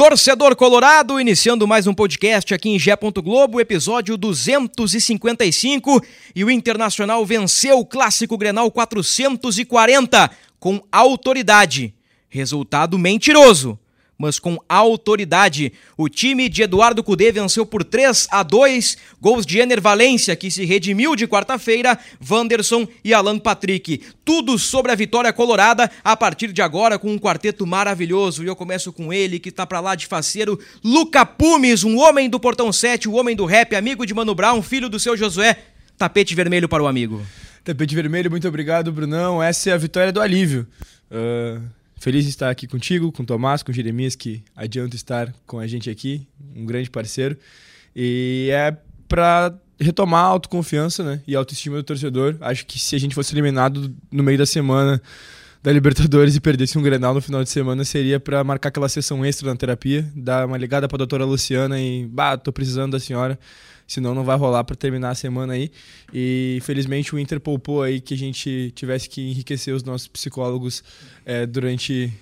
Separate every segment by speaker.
Speaker 1: Torcedor Colorado, iniciando mais um podcast aqui em Gé. Globo, episódio 255. E o Internacional venceu o Clássico Grenal 440 com autoridade. Resultado mentiroso, mas com autoridade. O time de Eduardo Cudê venceu por 3 a 2, gols de Ener Valência, que se redimiu de quarta-feira, Wanderson e Alan Patrick. Tudo sobre a vitória colorada a partir de agora com um quarteto maravilhoso. E eu começo com ele, que tá pra lá de faceiro, Luca Pumes, um homem do Portão 7, o homem do rap, amigo de Mano Brown, filho do seu Josué. Tapete vermelho para o amigo.
Speaker 2: Tapete vermelho, muito obrigado, Brunão. Essa é a vitória do alívio. Uh, feliz de estar aqui contigo, com o Tomás, com o Jeremias, que adianta estar com a gente aqui, um grande parceiro. E é para retomar a autoconfiança né, e a autoestima do torcedor. Acho que se a gente fosse eliminado no meio da semana da Libertadores e perdesse um Grenal no final de semana, seria para marcar aquela sessão extra na terapia, dar uma ligada para a doutora Luciana e, bah, tô precisando da senhora senão não vai rolar para terminar a semana aí. E felizmente o Inter poupou aí que a gente tivesse que enriquecer os nossos psicólogos é, durante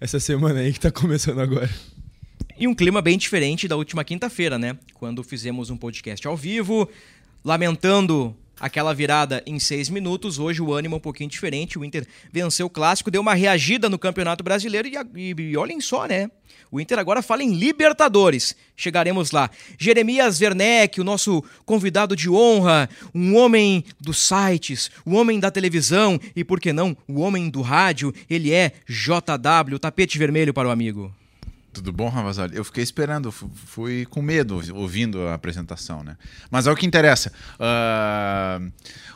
Speaker 2: essa semana aí que está começando agora.
Speaker 1: E um clima bem diferente da última quinta-feira, né? Quando fizemos um podcast ao vivo, lamentando aquela virada em seis minutos. Hoje o ânimo é um pouquinho diferente. O Inter venceu o clássico, deu uma reagida no Campeonato Brasileiro e, e, e olhem só, né? O Inter agora fala em Libertadores. Chegaremos lá. Jeremias Werneck, o nosso convidado de honra, um homem dos sites, um homem da televisão e, por que não, o homem do rádio. Ele é JW, tapete vermelho para o amigo.
Speaker 3: Tudo bom, Ravazoli? Eu fiquei esperando, fui com medo ouvindo a apresentação, né? Mas é o que interessa. Uh,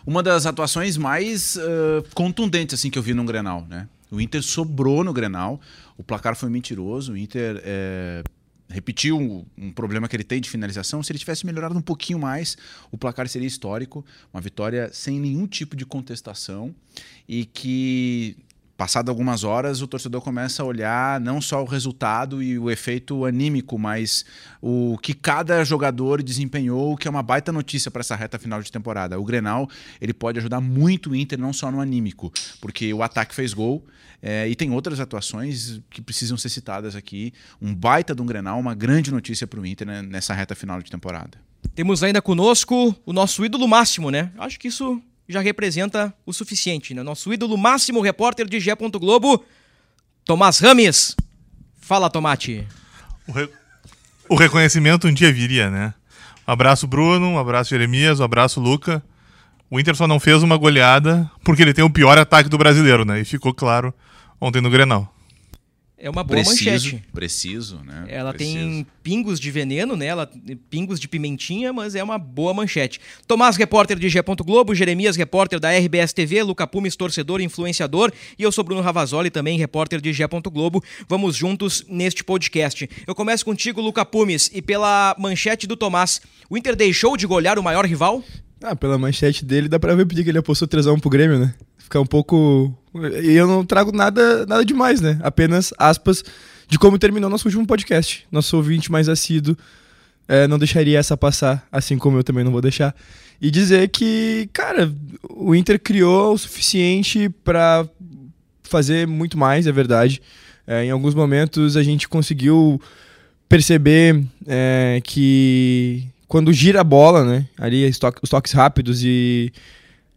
Speaker 3: uma das atuações mais uh, contundentes assim que eu vi no Grenal, né? O Inter sobrou no Grenal, o placar foi mentiroso, o Inter é, repetiu um, um, problema que ele tem de finalização. Se ele tivesse melhorado um pouquinho mais, o placar seria histórico, uma vitória sem nenhum tipo de contestação e que Passado algumas horas, o torcedor começa a olhar não só o resultado e o efeito anímico, mas o que cada jogador desempenhou, que é uma baita notícia para essa reta final de temporada. O Grenal ele pode ajudar muito o Inter, não só no anímico, porque o ataque fez gol é, e tem outras atuações que precisam ser citadas aqui. Um baita de um Grenal, uma grande notícia para o Inter né, nessa reta final de temporada.
Speaker 1: Temos ainda conosco o nosso ídolo máximo, né? Acho que isso já representa o suficiente, né? Nosso ídolo máximo, repórter de Gé. Globo, Tomás Rames. Fala, Tomate.
Speaker 4: O, re... o, reconhecimento um dia viria, né? Um abraço, Bruno, um abraço, Jeremias, um abraço, Luca. O Inter só não fez uma goleada porque ele tem o pior ataque do brasileiro, né? E ficou claro ontem no Grenal.
Speaker 1: É uma boa
Speaker 3: preciso,
Speaker 1: manchete.
Speaker 3: Preciso, né?
Speaker 1: Ela
Speaker 3: preciso.
Speaker 1: tem pingos de veneno, né? Ela, pingos de pimentinha, mas é uma boa manchete. Tomás, repórter de G. Globo, Jeremias, repórter da RBS TV, Luca Pumes, torcedor, influenciador, e eu sou Bruno Ravazoli, também repórter de G. Globo. Vamos juntos neste podcast. Eu começo contigo, Luca Pumes, e pela manchete do Tomás. O Inter deixou de golear o maior rival?
Speaker 2: Ah, pela manchete dele dá pra ver porque ele apostou 3x1 pro Grêmio, né? Ficar um pouco. E eu não trago nada, nada demais, né? Apenas aspas de como terminou nosso último podcast. Nosso ouvinte mais assíduo é, não deixaria essa passar, assim como eu também não vou deixar. E dizer que, cara, o Inter criou o suficiente para fazer muito mais, é verdade. É, em alguns momentos a gente conseguiu perceber é, que quando gira a bola, né? Ali os toques rápidos e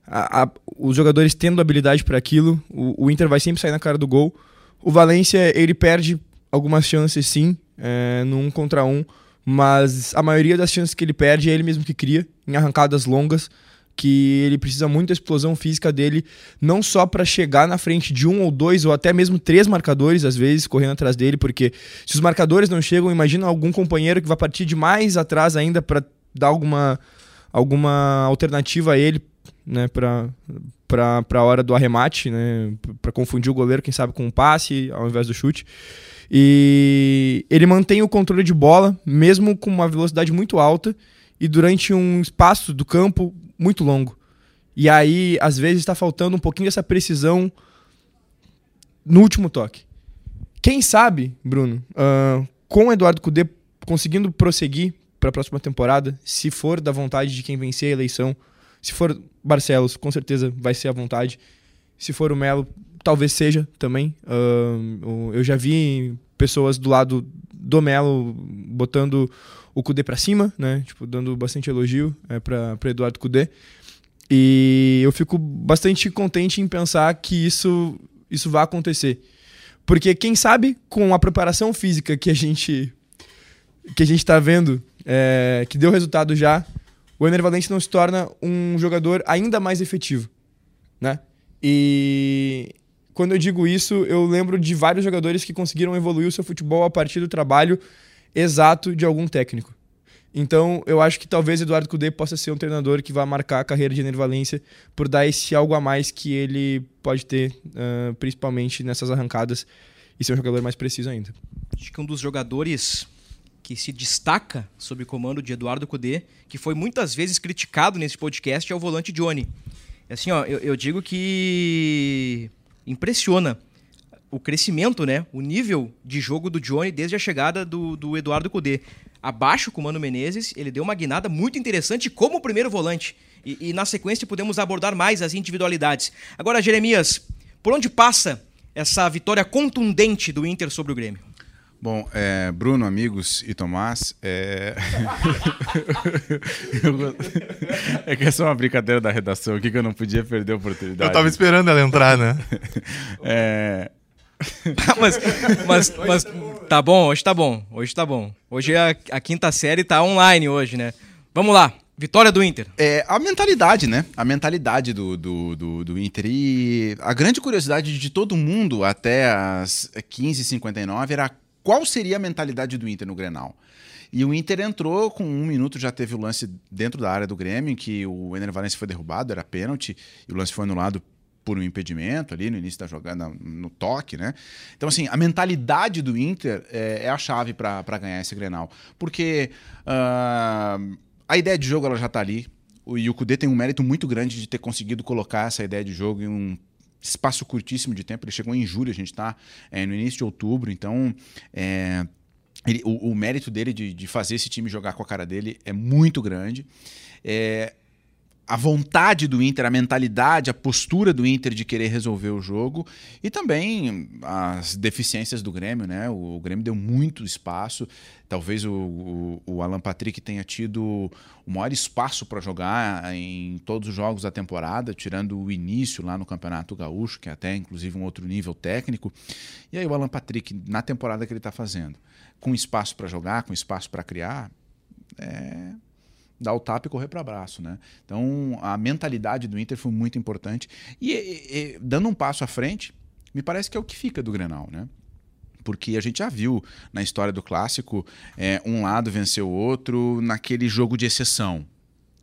Speaker 2: a, a, os jogadores tendo habilidade para aquilo, o, o, Inter vai sempre sair na cara do gol. O Valência, ele perde algumas chances sim, é, no um contra um, mas a maioria das chances que ele perde é ele mesmo que cria, em arrancadas longas, que ele precisa muito da explosão física dele, não só para chegar na frente de um ou dois, ou até mesmo três marcadores, às vezes, correndo atrás dele, porque se os marcadores não chegam, imagina algum companheiro que vai partir de mais atrás ainda para dar alguma, alguma alternativa a ele né, para a hora do arremate, né, para confundir o goleiro, quem sabe com um passe ao invés do chute. E ele mantém o controle de bola, mesmo com uma velocidade muito alta e durante um espaço do campo muito longo. E aí, às vezes, está faltando um pouquinho dessa precisão no último toque. Quem sabe, Bruno, uh, com o Eduardo Cudê conseguindo prosseguir para a próxima temporada, se for da vontade de quem vencer a eleição, se for Barcelos, com certeza vai ser à vontade. Se for o Melo, talvez seja também. Uh, eu já vi pessoas do lado do Melo botando o Cudê para cima, né? Tipo, dando bastante elogio é, para Eduardo Cudê. E eu fico bastante contente em pensar que isso, isso vai acontecer. Porque quem sabe com a preparação física que a gente que a gente está vendo, é, que deu resultado já, o Ener Valente não se torna um jogador ainda mais efetivo, né? E quando eu digo isso, eu lembro de vários jogadores que conseguiram evoluir o seu futebol a partir do trabalho exato de algum técnico. Então, eu acho que talvez Eduardo Cudê possa ser um treinador que vai marcar a carreira de Ener Valência por dar esse algo a mais que ele pode ter, uh, principalmente nessas arrancadas, e ser um jogador mais preciso ainda.
Speaker 1: Acho que um dos jogadores que se destaca sob o comando de Eduardo Cudê, que foi muitas vezes criticado nesse podcast, é o volante Johnny. Assim, ó, eu, eu digo que impressiona o crescimento, né? O nível de jogo do Johnny desde a chegada do, do Eduardo Cudê. Abaixo com o Mano Menezes, ele deu uma guinada muito interessante como primeiro volante. E, e na sequência podemos abordar mais as individualidades. Agora, Jeremias, por onde passa essa vitória contundente do Inter sobre o Grêmio?
Speaker 3: Bom, é, Bruno, amigos e Tomás, é... é que essa é uma brincadeira da redação aqui que eu não podia perder a oportunidade.
Speaker 4: Eu tava esperando ela entrar, né?
Speaker 3: é...
Speaker 1: mas, mas, mas tá bom, hoje tá bom, hoje tá bom. Hoje a, a quinta série tá online hoje, né? Vamos lá, Vitória do Inter.
Speaker 3: É, a mentalidade, né? A mentalidade do, do, do, do, Inter. E a grande curiosidade de todo mundo até as 15h59 era qual seria a mentalidade do Inter no Grenal. E o Inter entrou com um minuto, já teve o lance dentro da área do Grêmio, em que o Ener Valencia foi derrubado, era pênalti, e o lance foi anulado por um impedimento ali no início da jogada, no toque, né? Então, assim, a mentalidade do Inter é, é a chave para ganhar esse Grenal. Porque uh, a ideia de jogo ela já está ali, e o Cudê tem um mérito muito grande de ter conseguido colocar essa ideia de jogo em um espaço curtíssimo de tempo. Ele chegou em julho, a gente está é, no início de outubro, então é, ele, o, o, mérito dele de, de, fazer esse time jogar com a cara dele é muito grande. É, a vontade do Inter, a mentalidade, a postura do Inter de querer resolver o jogo e também as deficiências do Grêmio, né? O, o Grêmio deu muito espaço. Talvez o, o, o, Alan Patrick tenha tido o maior espaço para jogar em todos os jogos da temporada, tirando o início lá no Campeonato Gaúcho, que é até inclusive um outro nível técnico. E aí o Alan Patrick, na temporada que ele está fazendo, com espaço para jogar, com espaço para criar, é dar o tapa e correr para abraço, né? Então a mentalidade do Inter foi muito importante e, e, e, dando um passo à frente, me parece que é o que fica do Grenal, né? Porque a gente já viu na história do clássico é, um lado vencer o outro naquele jogo de exceção.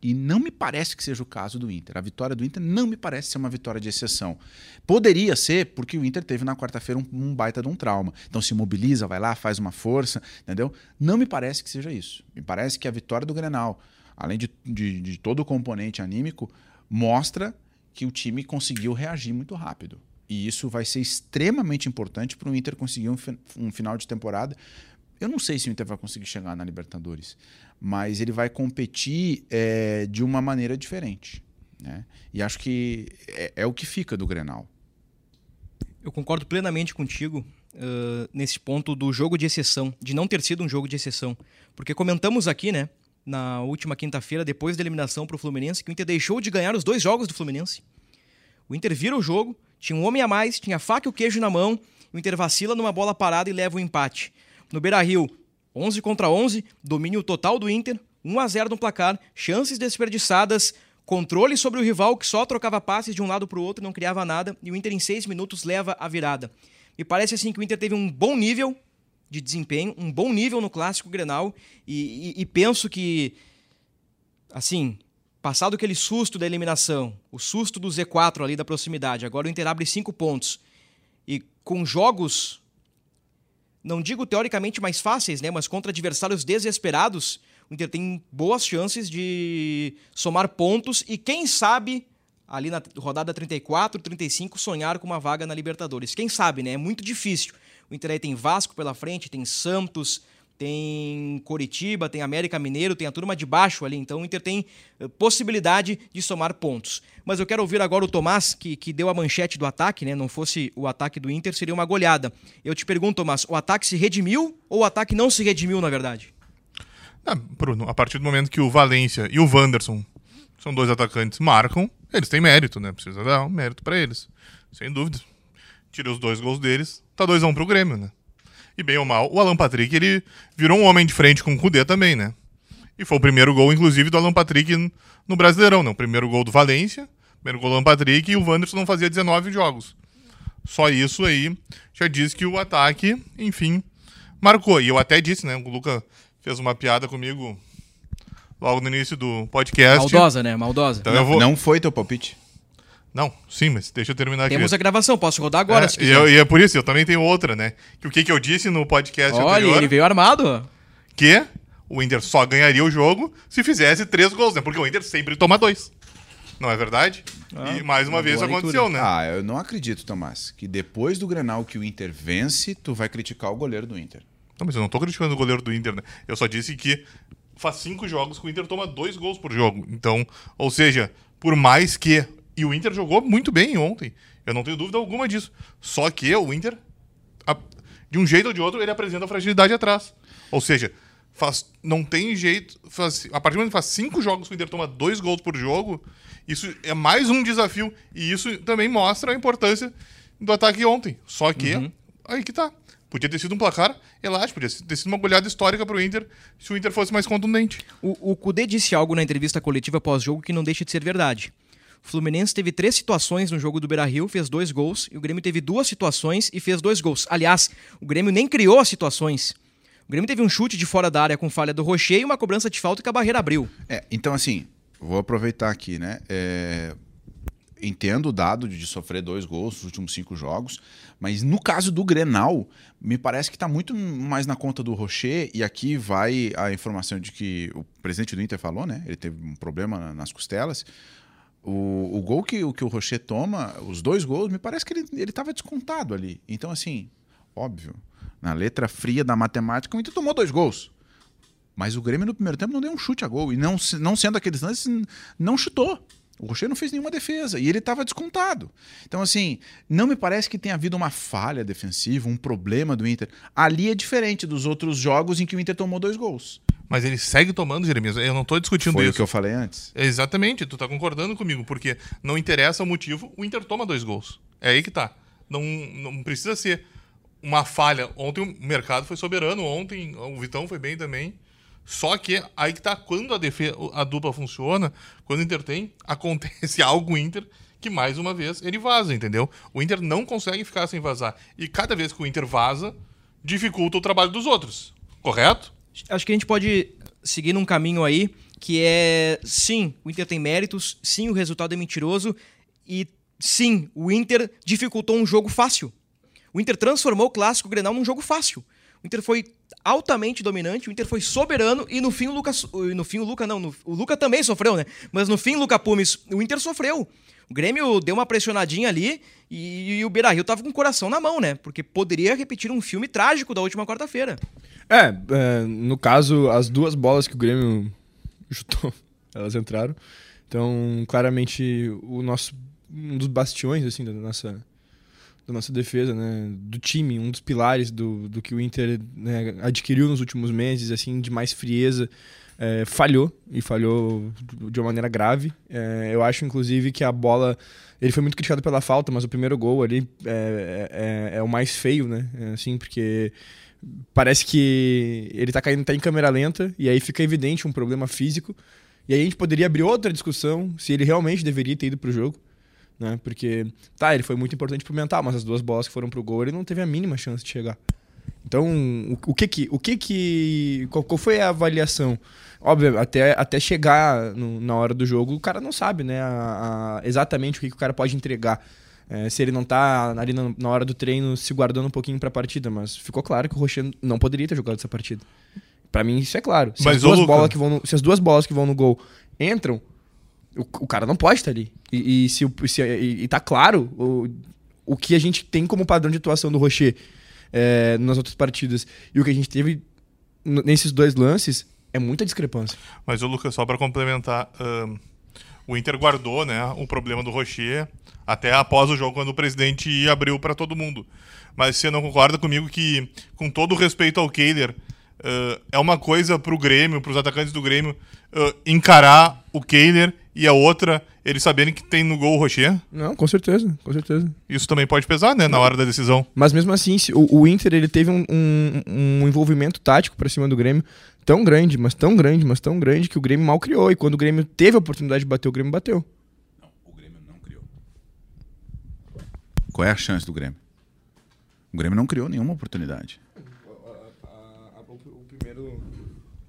Speaker 3: E não me parece que seja o caso do Inter. A vitória do Inter não me parece ser uma vitória de exceção. Poderia ser, porque o Inter teve na quarta-feira um, um, baita de um trauma. Então se mobiliza, vai lá, faz uma força, entendeu? Não me parece que seja isso. Me parece que a vitória do Grenal, além de, de, de todo o componente anímico, mostra que o time conseguiu reagir muito rápido. E isso vai ser extremamente importante para o Inter conseguir um, um, final de temporada. Eu não sei se o Inter vai conseguir chegar na Libertadores, mas ele vai competir é, de uma maneira diferente. Né? E acho que é, é, o que fica do Grenal.
Speaker 1: Eu concordo plenamente contigo uh, nesse ponto do jogo de exceção, de não ter sido um jogo de exceção. Porque comentamos aqui, né? Na última quinta-feira, depois da eliminação para o Fluminense, que o Inter deixou de ganhar os dois jogos do Fluminense. O Inter vira o jogo, tinha um homem a mais, tinha faca e o queijo na mão, o Inter vacila numa bola parada e leva o um empate. No Beira-Rio, 11 contra 11, domínio total do Inter, 1 a 0 no placar, chances desperdiçadas, controle sobre o rival que só trocava passes de um lado para o outro, não criava nada, e o Inter em seis minutos leva a virada. Me parece assim que o Inter teve um bom nível de desempenho, um bom nível no clássico Grenal e, e, e penso que, assim, passado aquele susto da eliminação, o susto do Z4 ali da proximidade, agora o Inter abre cinco pontos. E com jogos, não digo teoricamente mais fáceis, né? Mas contra adversários desesperados, o Inter tem boas chances de somar pontos e quem sabe ali na rodada 34, 35 sonhar com uma vaga na Libertadores. Quem sabe, né? É muito difícil. O Inter aí tem Vasco pela frente, tem Santos, tem Coritiba, tem América Mineiro, tem a turma de baixo ali. Então o Inter tem eh, possibilidade de somar pontos. Mas eu quero ouvir agora o Tomás, que, que deu a manchete do ataque, né? Não fosse o ataque do Inter, seria uma goleada. Eu te pergunto, Tomás, o ataque se redimiu ou o ataque não se redimiu, na verdade?
Speaker 4: Ah, Bruno, a partir do momento que o Valência e o Wanderson são dois atacantes, marcam, eles têm mérito, né? Precisa dar um mérito para eles. Sem dúvida. Tira os dois gols deles, tá 2x1 um pro Grêmio, né? E bem ou mal, o Alan Patrick, ele virou um homem de frente com o Kudê também, né? E foi o primeiro gol, inclusive, do Alan Patrick no Brasileirão, né? O primeiro gol do Valência, primeiro gol do Alan Patrick, e o Wanderson não fazia 19 jogos. Só isso aí já diz que o ataque, enfim, marcou. E eu até disse, né? O Luca fez uma piada comigo logo no início do podcast.
Speaker 1: Maldosa, né? Maldosa.
Speaker 4: Então eu vou...
Speaker 3: Não foi teu palpite?
Speaker 4: Não, sim, mas deixa eu terminar
Speaker 1: Temos
Speaker 4: aqui.
Speaker 1: a gravação, posso rodar agora
Speaker 4: é,
Speaker 1: se
Speaker 4: e,
Speaker 1: quiser.
Speaker 4: eu- e é por isso, eu também tenho outra, né? Que o que, que eu disse no podcast
Speaker 1: Olha,
Speaker 4: anterior,
Speaker 1: ele veio armado.
Speaker 4: que o Inter só ganharia o jogo se fizesse três gols, né? Porque o Inter sempre toma dois. Não é verdade? e mais uma
Speaker 1: uma
Speaker 4: vez aconteceu, né?
Speaker 3: Ah, eu não acredito, Tomás, que depois do Grenal que o Inter vence, tu vai criticar o goleiro do Inter.
Speaker 4: Não, mas eu não tô criticando o goleiro do Inter, né? Eu só disse que faz cinco jogos que o Inter toma dois gols por jogo. Então, ou seja, por mais que. E o Inter jogou muito bem ontem. Eu não tenho dúvida alguma disso. Só que o Inter, de um jeito ou de outro, ele apresenta fragilidade atrás. Ou seja, faz, não tem jeito. Faz, a partir do momento que faz cinco jogos que o Inter toma dois gols por jogo, isso é mais um desafio. E isso também mostra a importância do ataque ontem. Só que, aí que tá. Podia ter sido um placar elástico, podia ter sido uma goleada histórica pro Inter se o Inter fosse mais contundente.
Speaker 1: O, o Kudê disse algo na entrevista coletiva pós-jogo que não deixa de ser verdade. O Fluminense teve três situações no jogo do Beira-Rio, fez dois gols, e o Grêmio teve duas situações e fez dois gols. Aliás, o Grêmio nem criou as situações. O Grêmio teve um chute de fora da área com falha do Rocher e uma cobrança de falta que a barreira abriu.
Speaker 3: É, então assim, vou aproveitar aqui, né? É, entendo o dado de sofrer dois gols nos últimos cinco jogos, mas no caso do Grenal, me parece que está muito mais na conta do Rocher, e aqui vai a informação de que o presidente do Inter falou, né? Ele teve um problema na- nas costelas. O, o gol que, o- que o Rocher toma, os dois gols, me parece que ele estava descontado ali. Então, assim, óbvio, na letra fria da matemática, o Inter tomou dois gols. Mas o Grêmio no primeiro tempo não deu um chute a gol. E não, não sendo aqueles lances, não chutou. O Rocher não fez nenhuma defesa. E ele estava descontado. Então, assim, não me parece que tenha havido uma falha defensiva, um problema do Inter. Ali é diferente dos outros jogos em que o Inter tomou dois gols.
Speaker 4: Mas ele segue tomando, Jeremias. Eu não tô discutindo
Speaker 3: Foi
Speaker 4: isso.
Speaker 3: o que eu falei antes.
Speaker 4: Exatamente, tu tá concordando comigo, porque não interessa o motivo, o Inter toma dois gols. É aí que tá. Não, não precisa ser uma falha. Ontem o mercado foi soberano, ontem o Vitão foi bem também. Só que aí que tá, quando a, defesa, a dupla funciona, quando o Inter tem, acontece algo Inter que mais uma vez ele vaza, entendeu? O Inter não consegue ficar sem vazar. E cada vez que o Inter vaza, dificulta o trabalho dos outros. Correto?
Speaker 1: Acho que a gente pode seguir num caminho aí que é sim, o Inter tem méritos, sim, o resultado é mentiroso e sim, o Inter dificultou um jogo fácil. O Inter transformou o clássico Grenal num jogo fácil. O Inter foi altamente dominante, o Inter foi soberano e no fim o Lucas, no fim o Luca não, no- o Luca também sofreu, né? Mas no fim o Luca Pumes, o Inter sofreu. O Grêmio deu uma pressionadinha ali e, o Beira-Rio tava com o coração na mão, né? Porque poderia repetir um filme trágico da última quarta-feira.
Speaker 2: É, é, no caso, as duas bolas que o Grêmio chutou, elas entraram. Então, claramente, o nosso um dos bastiões assim da nossa da nossa defesa, né, do time, um dos pilares do, do que o Inter né, adquiriu nos últimos meses, assim, de mais frieza, é, falhou e falhou de uma maneira grave. É, eu acho, inclusive, que a bola ele foi muito criticado pela falta, mas o primeiro gol ali é, é, é o mais feio, né? É, assim, porque parece que ele tá caindo tá em câmera lenta e aí fica evidente um problema físico. E aí a gente poderia abrir outra discussão se ele realmente deveria ter ido pro jogo, né? Porque tá, ele foi muito importante pro mental, mas as duas bolas que foram pro gol, ele não teve a mínima chance de chegar. Então, o, o que que. O que que. Qual, qual foi a avaliação? Óbvio, até, até chegar no- na hora do jogo, o cara não sabe, né? a- a- exatamente o que, que o cara pode entregar. É, se ele não tá ali na, na hora do treino se guardando um pouquinho pra partida, mas ficou claro que o Rocher não poderia ter jogado essa partida. Pra mim, isso é claro. Se,
Speaker 4: Mas,
Speaker 2: as duas
Speaker 4: Luca-
Speaker 2: bolas que vão no, se as duas bolas que vão no gol entram, o, o cara não pode estar ali. E, e se, o- se- e, e tá claro o, o que a gente tem como padrão de atuação do Rocher é, nas outras partidas e o que a gente teve nesses dois lances é muita discrepância.
Speaker 4: Mas o Lucas, só para complementar, ahn, o Inter guardou, né, o problema do Rocher até após o jogo quando o presidente abriu para todo mundo. Mas você não concorda comigo que, com todo o respeito ao Kehler, ah, é uma coisa pro Grêmio, pros atacantes do Grêmio, ah, encarar o Kehler e a outra, eles saberem que tem no gol o Rocher?
Speaker 2: Não, com certeza, com certeza.
Speaker 4: Isso também pode pesar, né, na hora da decisão.
Speaker 2: Mas mesmo assim, o, o Inter ele teve um, um- um envolvimento tático pra cima do Grêmio tão grande, mas tão grande, mas tão grande que o Grêmio mal criou. E quando o Grêmio teve a oportunidade de bater, o Grêmio bateu.
Speaker 3: O Grêmio não criou. Qual é a chance do Grêmio? O Grêmio não criou nenhuma oportunidade.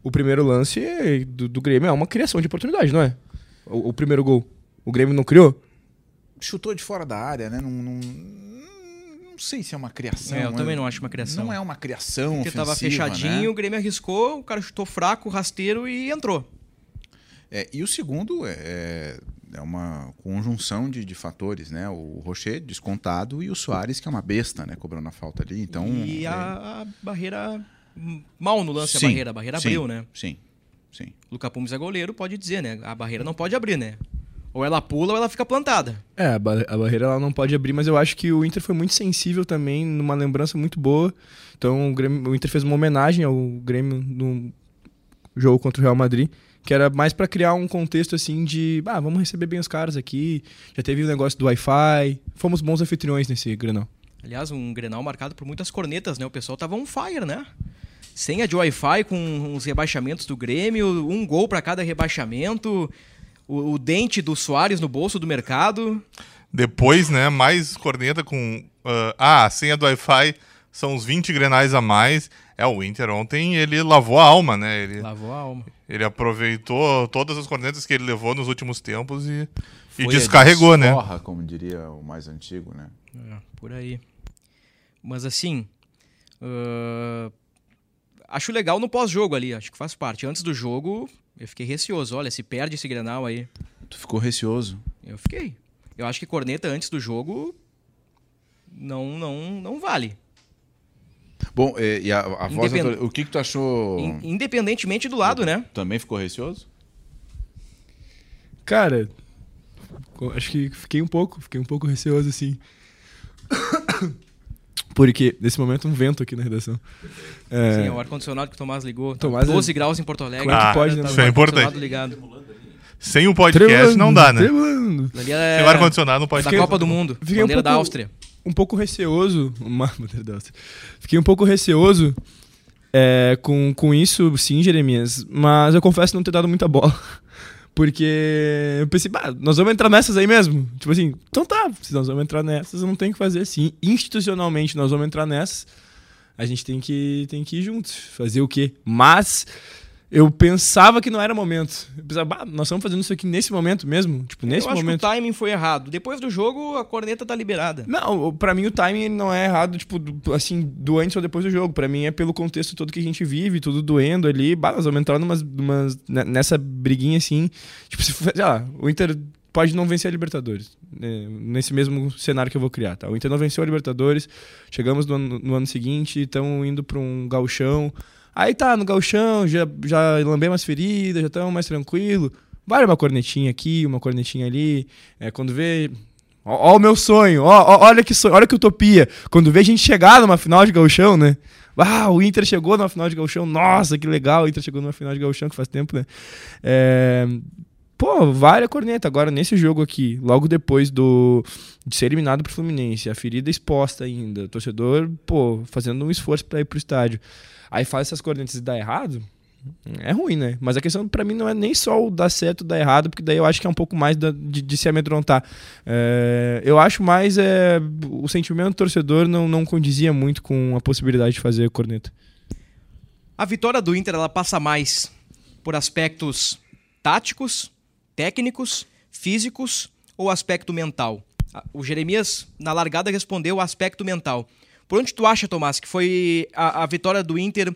Speaker 2: O primeiro lance do, do Grêmio é uma criação de oportunidade, não é? O, o primeiro gol. O Grêmio não criou?
Speaker 3: Chutou de fora da área, né? Não, não, não sei se é uma criação.
Speaker 1: É, eu
Speaker 3: né?
Speaker 1: também não acho uma criação.
Speaker 3: Não é uma criação
Speaker 1: Porque tava
Speaker 3: ofensiva,
Speaker 1: fechadinho,
Speaker 3: né?
Speaker 1: o Grêmio arriscou, o cara chutou fraco, rasteiro e entrou.
Speaker 3: É, e o segundo é, é uma conjunção de, de fatores, né? O Rocher descontado e o Soares, que é uma besta, né? Cobrando a falta ali. Então,
Speaker 1: e
Speaker 3: é-
Speaker 1: a, a barreira. Mal no lance
Speaker 3: Sim,
Speaker 1: a barreira. A barreira
Speaker 3: sim,
Speaker 1: abriu, né?
Speaker 3: Sim, sim.
Speaker 1: Luca Pumes é goleiro, pode dizer, né? A barreira não pode abrir, né? Ou ela pula ou ela fica plantada.
Speaker 2: É, a, ba- a barreira ela não pode abrir, mas eu acho que o Inter foi muito sensível também, numa lembrança muito boa. Então o, Grêmio- o Inter fez uma homenagem ao Grêmio no jogo contra o Real Madrid, que era mais pra criar um contexto assim de, ah, vamos receber bem os caras aqui. Já teve o negócio do Wi-Fi. Fomos bons anfitriões nesse Grenal.
Speaker 1: Aliás, um Grenal marcado por muitas cornetas, né? O pessoal tava on fire, né? Senha de Wi-Fi com os rebaixamentos do Grêmio, um gol pra cada rebaixamento, o, o dente do Soares no bolso do mercado.
Speaker 4: Depois, né, mais corneta com. ah, ah, a senha do Wi-Fi são uns 20 grenais a mais. É, o Inter ontem ele lavou a alma, né? Ele,
Speaker 1: Lavou a alma.
Speaker 4: ele aproveitou todas as cornetas que ele levou nos últimos tempos e, e
Speaker 3: Foi a
Speaker 4: descarregou, né?
Speaker 3: como diria o mais antigo, né?
Speaker 1: É, por aí. Mas assim. ah, acho legal no pós-jogo ali, acho que faz parte. Antes do jogo, eu fiquei receoso. Olha, se perde esse Grenal aí.
Speaker 3: Tu ficou receoso.
Speaker 1: Eu fiquei. Eu acho que corneta antes do jogo não, não, não vale.
Speaker 3: Bom, e, e a, a voz
Speaker 1: Independ-
Speaker 3: da tor- o que, que tu achou?
Speaker 1: In- Independentemente do lado, né?
Speaker 3: Também ficou receoso?
Speaker 2: Cara, acho que fiquei um pouco, fiquei um pouco receoso assim. Porque nesse momento um vento aqui na redação. É,
Speaker 1: Sim, é o ar-condicionado que o Tomás ligou. Tá
Speaker 2: Tomás é-
Speaker 1: 12 graus em Porto Alegre.
Speaker 2: É que
Speaker 1: Tá-
Speaker 2: pode, né?
Speaker 4: Isso é importante.
Speaker 1: ligado.
Speaker 4: Sem o podcast
Speaker 2: tremulando,
Speaker 4: não dá, né?
Speaker 2: tremulando.
Speaker 1: Ali é
Speaker 4: Sem o ar-condicionado não pode
Speaker 1: da. Copa do Mundo.
Speaker 2: Fiquei um
Speaker 1: Bandeira da
Speaker 2: pouco-
Speaker 1: Áustria.
Speaker 2: um pouco receoso. Uma, bandeira da Áustria. Fiquei um pouco receoso é, com, com isso, sim, Jeremias. Mas eu confesso não ter dado muita bola. Porque eu pensei, bah, nós vamos entrar nessas aí mesmo. Tipo assim, então tá, se nós vamos entrar nessas, não tenho o que fazer assim. Institucionalmente, nós vamos entrar nessas. A gente tem que, tem que ir juntos. Fazer o quê? Mas eu pensava que não era momento. Eu pensava, bah, nós estamos fazendo isso aqui nesse momento mesmo. Tipo, nesse
Speaker 1: eu acho
Speaker 2: momento.
Speaker 1: que o timing foi errado. Depois do jogo, a corneta tá liberada.
Speaker 2: Não, pra mim o timing não é errado, tipo, do- assim, do antes ou depois do jogo. Pra mim é pelo contexto todo que a gente vive, tudo doendo ali. Bah, nós vamos entrar numas, numas- ne- nessa briguinha assim. Tipo, se sei lá, o Inter pode não vencer a Libertadores. né, nesse mesmo cenário que eu vou criar, tá? O Inter não venceu a Libertadores, chegamos no ano, no ano seguinte, estamos indo pra um gauchão. Aí tá, no gauchão, já, já lambei umas feridas, já estamos mais tranquilo. Vai uma cornetinha aqui, uma cornetinha ali. É, quando vê, Ó, ó o meu sonho, ó, ó, olha que sonho, olha que utopia. Quando vê a gente chegar numa final de gauchão, né? Ah, o Inter chegou numa final de gauchão, nossa, que legal, o Inter chegou numa final de gauchão, que faz tempo, né? É, Pô, a corneta. Agora, nesse jogo aqui, logo depois do de ser eliminado pro Fluminense, a ferida exposta ainda, o torcedor, pô, fazendo um esforço pra ir pro estádio. Aí faz essas cornetas e dá errado, é ruim, né? Mas a questão para mim não é nem só o dar certo ou dar errado, porque daí eu acho que é um pouco mais da, de, de, se amedrontar. É, eu acho mais é, o sentimento do torcedor não, não condizia muito com a possibilidade de fazer corneta.
Speaker 1: A vitória do Inter ela passa mais por aspectos táticos, técnicos, físicos ou aspecto mental? O Jeremias, na largada, respondeu aspecto mental. Por onde tu acha, Tomás, que foi a, a vitória do Inter?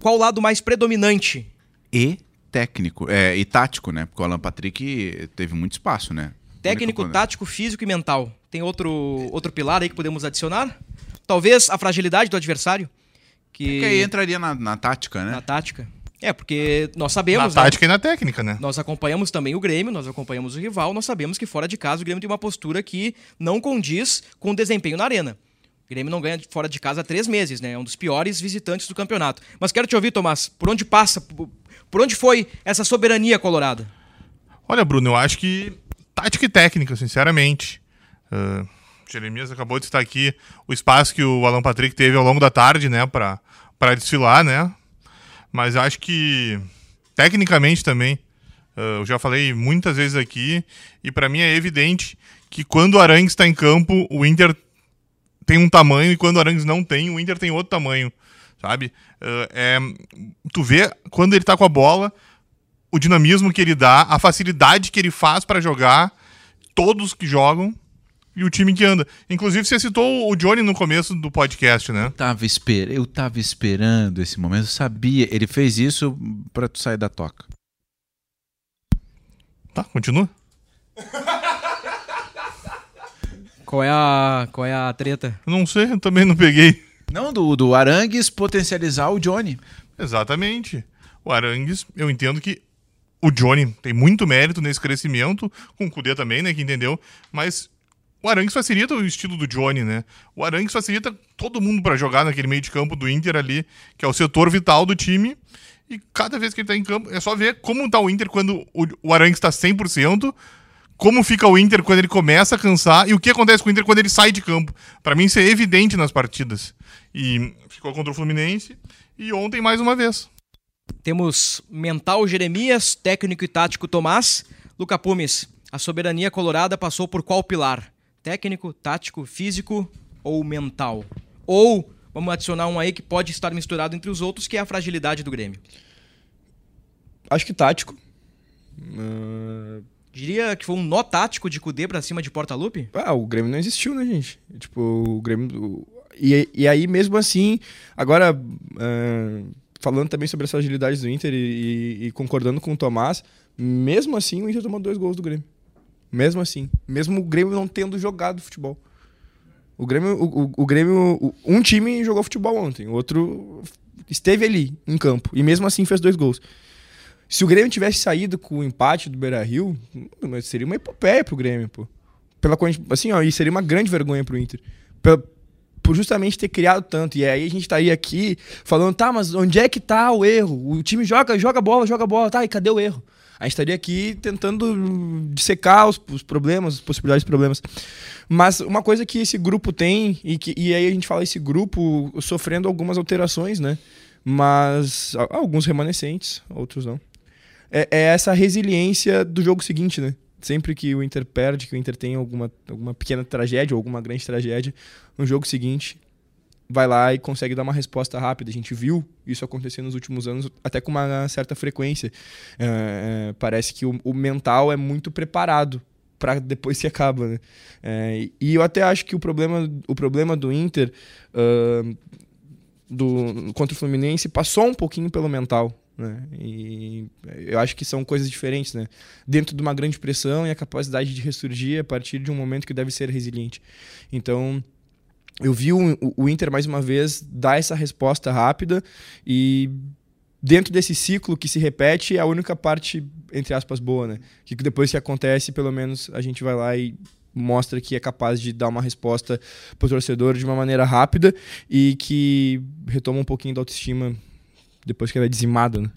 Speaker 1: Qual o lado mais predominante?
Speaker 3: E técnico, é, e tático, né? Porque o Alan Patrick teve muito espaço, né?
Speaker 1: Técnico, tático, físico e mental. Tem outro, outro pilar aí que podemos adicionar? Talvez a fragilidade do adversário. Que,
Speaker 3: é que aí entraria na, na tática, né?
Speaker 1: Na tática. É, porque nós sabemos.
Speaker 4: Na tática né? e na técnica, né?
Speaker 1: Nós acompanhamos também o Grêmio, nós acompanhamos o rival, nós sabemos que fora de casa o Grêmio tem uma postura que não condiz com o desempenho na arena. O Grêmio não ganha fora de casa há três meses, né? É um dos piores visitantes do campeonato. Mas quero te ouvir, Tomás, por onde passa, por onde foi essa soberania colorada?
Speaker 4: Olha, Bruno, eu acho que tática e técnica, sinceramente. Uh, Jeremias acabou de estar aqui o espaço que o Alan Patrick teve ao longo da tarde, né, para desfilar, né? Mas acho que, tecnicamente também, uh, eu já falei muitas vezes aqui, e para mim é evidente que quando o Arangues está em campo, o Inter tem um tamanho, e quando o Arangues não tem, o Inter tem outro tamanho, sabe? Uh, é, tu vê, quando ele está com a bola, o dinamismo que ele dá, a facilidade que ele faz para jogar, todos que jogam, e o time que anda. Inclusive, você citou o Johnny no começo do podcast, né?
Speaker 3: Eu tava, esper... eu tava esperando esse momento, eu sabia. Ele fez isso para tu sair da toca.
Speaker 4: Tá, continua.
Speaker 1: Qual é a, qual é a treta?
Speaker 4: Não sei, eu também não peguei.
Speaker 3: Não, do, do Arangues potencializar o Johnny.
Speaker 4: Exatamente. O Arangues, eu entendo que o Johnny tem muito mérito nesse crescimento, com o Kudê também, né, que entendeu, mas o Arangues facilita o estilo do Johnny, né? O Arangues facilita todo mundo para jogar naquele meio de campo do Inter ali, que é o setor vital do time. E cada vez que ele tá em campo, é só ver como tá o Inter quando o Arangues tá 100%, como fica o Inter quando ele começa a cansar e o que acontece com o Inter quando ele sai de campo. Para mim isso é evidente nas partidas. E ficou contra o Fluminense e ontem mais uma vez.
Speaker 1: Temos mental Jeremias, técnico e tático Tomás. Luca Pumes, a soberania colorada passou por qual pilar? Técnico, tático, físico ou mental? Ou vamos adicionar um aí que pode estar misturado entre os outros, que é a fragilidade do Grêmio.
Speaker 2: Acho que tático. Uh...
Speaker 1: Diria que foi um nó tático de Cudê pra cima de Porta-Lupe?
Speaker 2: Ah, o Grêmio não existiu, né, gente? Tipo, o Grêmio. E, e aí, mesmo assim, agora, uh, falando também sobre as fragilidades do Inter e, e, e concordando com o Tomás, mesmo assim o Inter tomou dois gols do Grêmio. Mesmo assim. Mesmo o Grêmio não tendo jogado futebol. O Grêmio, o, o, o Grêmio, um time jogou futebol ontem, o outro esteve ali em campo e mesmo assim fez dois gols. Se o Grêmio tivesse saído com o empate do Beira-Rio, seria uma epopeia pro Grêmio, pô. Pela assim, ó, e seria uma grande vergonha pro Inter. Pela, por justamente ter criado tanto. E aí a gente estaria aqui falando, tá, mas onde é que tá o erro? O time joga, joga bola, joga bola, tá, e cadê o erro? Gente estaria aqui tentando dissecar os, os problemas, as possibilidades de problemas. Mas uma coisa que esse grupo tem, e, que, e aí a gente fala esse grupo sofrendo algumas alterações, né? Mas alguns remanescentes, outros não. É, é essa resiliência do jogo seguinte, né? Sempre que o Inter perde, que o Inter tem alguma, alguma pequena tragédia ou alguma grande tragédia, no jogo seguinte vai lá e consegue dar uma resposta rápida. A gente viu isso acontecer nos últimos anos, até com uma certa frequência. É, é, parece que o, o, mental é muito preparado para depois se acaba. Né? É, e eu até acho que o problema, o problema do Inter uh, do, contra o Fluminense passou um pouquinho pelo mental. Né? E eu acho que são coisas diferentes, né? Dentro de uma grande pressão e a capacidade de ressurgir a partir de um momento que deve ser resiliente. Então, eu vi o, o Inter mais uma vez dar essa resposta rápida e dentro desse ciclo que se repete é a única parte entre aspas boa, né? Que depois que acontece, pelo menos a gente vai lá e mostra que é capaz de dar uma resposta pro torcedor de uma maneira rápida e que retoma um pouquinho da autoestima depois que ela é dizimada, né?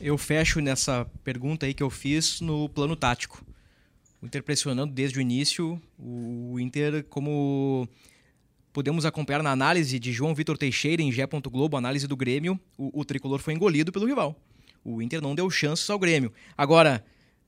Speaker 1: Eu fecho nessa pergunta aí que eu fiz no plano tático. O Inter pressionando desde o início, o Inter como podemos acompanhar na análise de João Vitor Teixeira em Gé. Globo, análise do Grêmio, o, o tricolor foi engolido pelo rival. O Inter não deu chances ao Grêmio. Agora,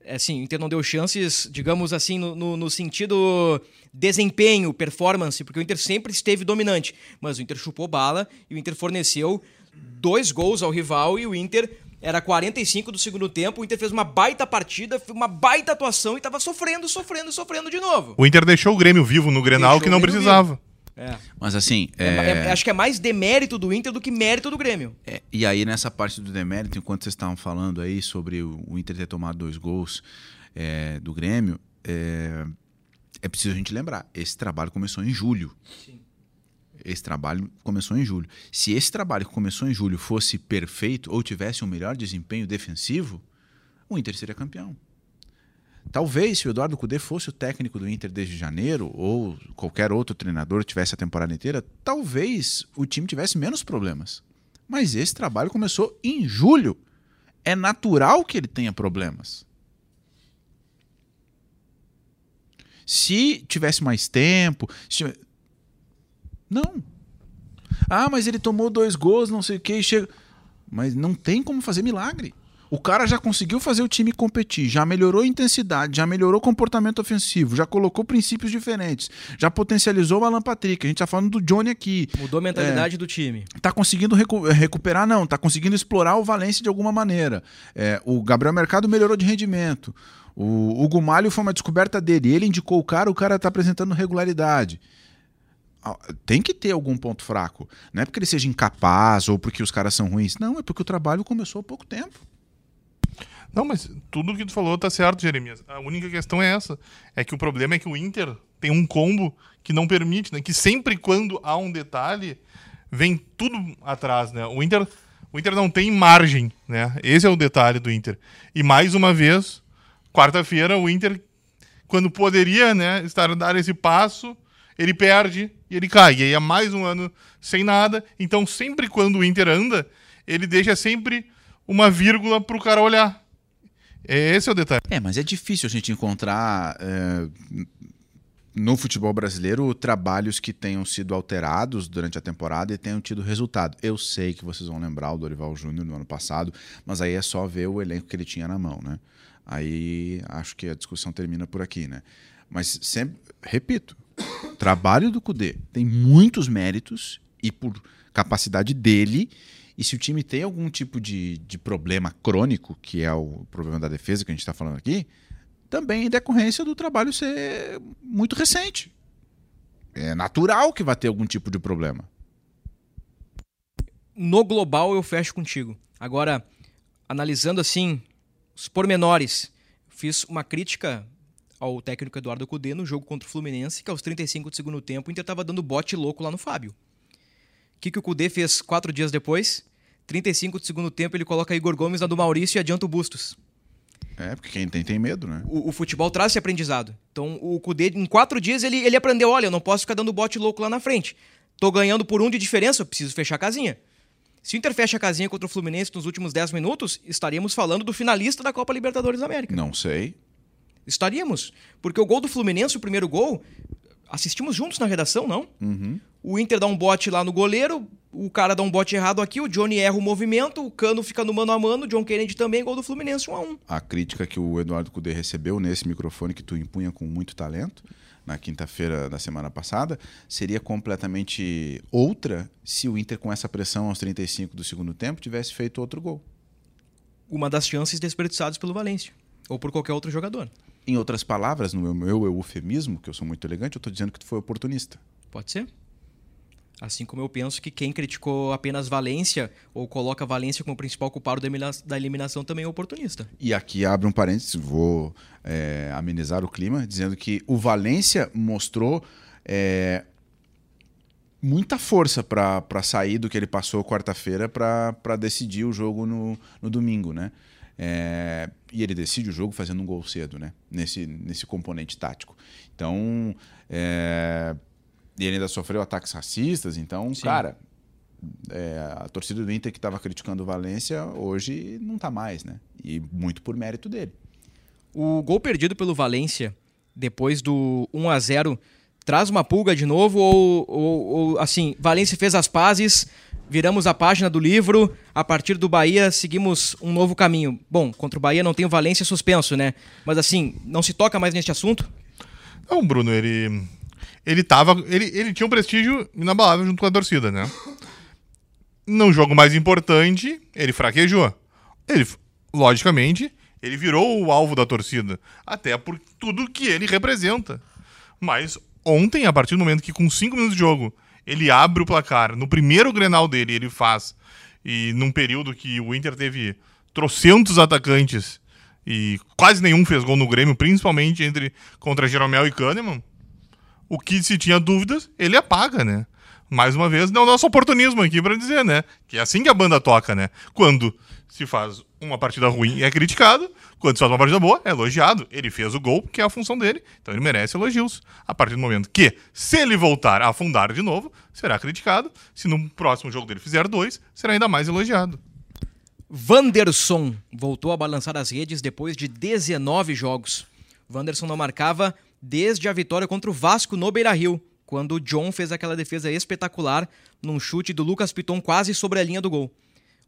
Speaker 1: assim, o Inter não deu chances, digamos assim, no, no, no, sentido desempenho, performance, porque o Inter sempre esteve dominante. Mas o Inter chupou bala e o Inter forneceu dois gols ao rival e o Inter era 45 do segundo tempo, o Inter fez uma baita partida, uma baita atuação e estava sofrendo, sofrendo, sofrendo de novo.
Speaker 4: O Inter deixou o Grêmio vivo no Grenal deixou que não precisava.
Speaker 3: É. Mas assim.
Speaker 1: É... É, é, acho que é mais demérito do Inter do que mérito do Grêmio.
Speaker 3: É, e aí, nessa parte do demérito, enquanto vocês estavam falando aí sobre o, Inter ter tomado dois gols do Grêmio, é, é preciso a gente lembrar: esse trabalho começou em julho. Sim. Esse trabalho começou em julho. Se esse trabalho que começou em julho fosse perfeito ou tivesse um melhor desempenho defensivo, o Inter seria campeão. Talvez se o Eduardo Cudê fosse o técnico do Inter desde janeiro, ou qualquer outro treinador tivesse a temporada inteira, talvez o time tivesse menos problemas. Mas esse trabalho começou em julho. É natural que ele tenha problemas. Se tivesse mais tempo. Se... Não. Ah, mas ele tomou dois gols, não sei o que, chega. Mas não tem como fazer milagre. O cara já conseguiu fazer o time competir, já melhorou a intensidade, já melhorou o comportamento ofensivo, já colocou princípios diferentes, já potencializou o Alan Patrick. A gente tá falando do Johnny aqui.
Speaker 1: Mudou a mentalidade é, do time.
Speaker 3: Tá conseguindo recu recuperar, não, tá conseguindo explorar o Valência de alguma maneira. É, o Gabriel Mercado melhorou de rendimento. O Hugo Malho foi uma descoberta dele. Ele indicou o cara, o cara tá apresentando regularidade tem que ter algum ponto fraco. Não é porque ele seja incapaz ou porque os caras são ruins. Não, é porque o trabalho começou há pouco tempo.
Speaker 4: Não, mas tudo que tu falou tá certo, Jeremias. A única questão é essa. É que o problema é que o Inter tem um combo que não permite, né? Que sempre quando há um detalhe, vem tudo atrás, né? O Inter, o Inter não tem margem, né? Esse é o detalhe do Inter. E mais uma vez, quarta-feira, o Inter, quando poderia, né, estar dar esse passo, ele perde e ele cai. E aí é mais um ano sem nada. Então, sempre quando o Inter anda, ele deixa sempre uma vírgula para o cara olhar. Esse é o detalhe.
Speaker 3: É, mas é difícil a gente encontrar é, no futebol brasileiro trabalhos que tenham sido alterados durante a temporada e tenham tido resultado. Eu sei que vocês vão lembrar o Dorival Júnior no ano passado, mas aí é só ver o elenco que ele tinha na mão, né? Aí acho que a discussão termina por aqui, né? Mas sempre, repito, trabalho do Cudê tem muitos méritos e por capacidade dele e se o time tem algum tipo de, de problema crônico, que é o problema da defesa que a gente está falando aqui, também em decorrência do trabalho ser muito recente. É natural que vai ter algum tipo de problema.
Speaker 1: No global eu fecho contigo. Agora, analisando assim os pormenores, fiz uma crítica ao técnico Eduardo Cudê no jogo contra o Fluminense, que aos 35 do segundo tempo o Inter estava dando bote louco lá no Fábio que, que o Kudê fez quatro dias depois? 35 do segundo tempo, ele coloca Igor Gomes na do Maurício e adianta o Bustos.
Speaker 3: É, porque quem tem, tem medo, né?
Speaker 1: O, o futebol traz esse aprendizado. Então, o Kudê, em quatro dias, ele, ele aprendeu: olha, eu não posso ficar dando bote louco lá na frente. Tô ganhando por um de diferença, eu preciso fechar a casinha. Se o Inter fecha a casinha contra o Fluminense nos últimos 10 minutos, estaríamos falando do finalista da Copa Libertadores da América.
Speaker 3: Não sei.
Speaker 1: Estaríamos. Porque o gol do Fluminense, o primeiro gol, assistimos juntos na redação, não?
Speaker 3: Uhum.
Speaker 1: O Inter dá um bote lá no goleiro, o cara dá um bote errado aqui, o Johnny erra o movimento, o Cano fica no mano a mano, o John Kennedy também, gol do Fluminense 1 a 1
Speaker 3: A crítica que o Eduardo Cudê recebeu nesse microfone que tu impunha com muito talento, na quinta-feira da semana passada, seria completamente outra se o Inter, com essa pressão aos 35 do segundo tempo, tivesse feito outro gol.
Speaker 1: Uma das chances desperdiçadas pelo Valência, ou por qualquer outro jogador.
Speaker 3: Em outras palavras, no meu eufemismo, que eu sou muito elegante, eu estou dizendo que tu foi oportunista.
Speaker 1: Pode ser. Assim como eu penso que quem criticou apenas Valência ou coloca Valência como principal culpado da eliminação também é oportunista.
Speaker 3: E aqui abre um parênteses, vou é, amenizar o clima, dizendo que o Valência mostrou é, muita força para sair do que ele passou quarta-feira para decidir o jogo no, no domingo, né? É, e ele decide o jogo fazendo um gol cedo, né? Nesse, nesse componente tático. Então, é, e ele ainda sofreu ataques racistas, então, Sim. cara, é, a torcida do Inter que estava criticando o Valência hoje não está mais, né? E muito por mérito dele.
Speaker 1: O gol perdido pelo Valência, depois do 1 a 0 traz uma pulga de novo ou, ou, ou assim, Valência fez as pazes, Viramos a página do livro. A partir do Bahia, seguimos um novo caminho. Bom, contra o Bahia não tem o Valência suspenso, né? Mas assim, não se toca mais neste assunto?
Speaker 4: Não, Bruno, ele. Ele tava. Ele, ele tinha um prestígio inabalável junto com a torcida, né? No jogo mais importante, ele fraquejou. Ele, logicamente, ele virou o alvo da torcida. Até por tudo que ele representa. Mas ontem, a partir do momento que com 5 minutos de jogo ele abre o placar, no primeiro grenal dele ele faz, e num período que o Inter teve trocentos atacantes e quase nenhum fez gol no Grêmio, principalmente entre contra Jeromel e Kahneman, o que se tinha dúvidas, ele apaga, né? Mais uma vez, não nosso oportunismo aqui para dizer, né? Que é assim que a banda toca, né? Quando se faz uma partida ruim é criticado, quando se faz uma partida boa é elogiado. Ele fez o gol, que é a função dele, então ele merece elogios. A partir do momento que, se ele voltar a afundar de novo, será criticado. Se no próximo jogo dele fizer dois, será ainda mais elogiado.
Speaker 1: Wanderson voltou a balançar as redes depois de 19 jogos. Wanderson não marcava desde a vitória contra o Vasco no Beira-Rio, quando o John fez aquela defesa espetacular num chute do Lucas Piton quase sobre a linha do gol.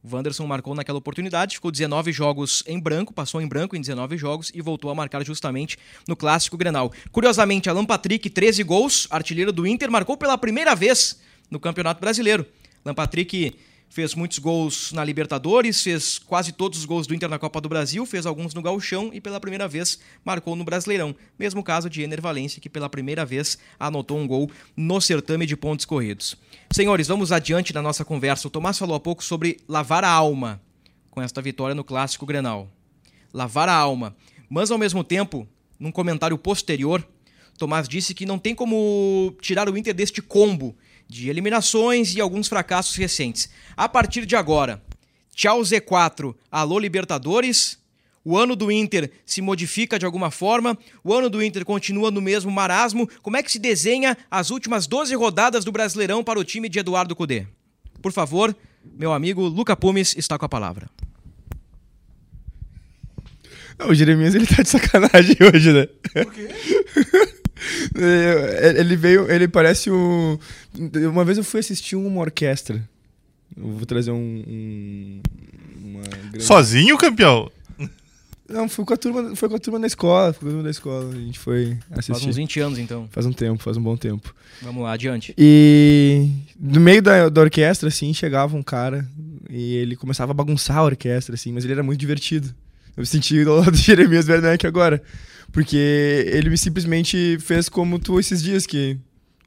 Speaker 1: O Wanderson marcou naquela oportunidade, ficou 19 jogos em branco, passou em branco em 19 jogos e voltou a marcar justamente no clássico Grenal. Curiosamente, Alan Patrick, 13 gols, artilheiro do Inter, marcou pela primeira vez no Campeonato Brasileiro. Alan Patrick fez muitos gols na Libertadores, fez quase todos os gols do Inter na Copa do Brasil, fez alguns no Gauchão e pela primeira vez marcou no Brasileirão. Mesmo caso de Ener Valencia, que pela primeira vez anotou um gol no certame de pontos corridos. Senhores, vamos adiante na nossa conversa. O Tomás falou há pouco sobre lavar a alma com esta vitória no Clássico Grenal. Lavar a alma. Mas ao mesmo tempo, num comentário posterior, Tomás disse que não tem como tirar o Inter deste combo de eliminações e alguns fracassos recentes. A partir de agora, tchau Z4, alô Libertadores. O ano do Inter se modifica de alguma forma, o ano do Inter continua no mesmo marasmo. Como é que se desenha as últimas 12 rodadas do Brasileirão para o time de Eduardo Cudê? Por favor, meu amigo Luca Pumes está com a palavra.
Speaker 2: Não, o Jeremias ele tá de sacanagem hoje, né? Por quê? ele veio, ele parece um. Uma vez eu fui assistir uma orquestra. Eu vou trazer um. um
Speaker 4: grande... Sozinho, campeão?
Speaker 2: Não, fui com a turma, foi com a turma da escola, foi com a turma da escola. A gente foi assistir.
Speaker 1: Faz uns 20 anos, então.
Speaker 2: Faz um tempo, faz um bom tempo.
Speaker 1: Vamos lá, adiante.
Speaker 2: E no meio da, da orquestra, assim, chegava um cara e ele começava a bagunçar a orquestra, assim, mas ele era muito divertido. Eu me senti do lado do Jeremias Werneck agora. Porque ele me simplesmente fez como tu esses dias, que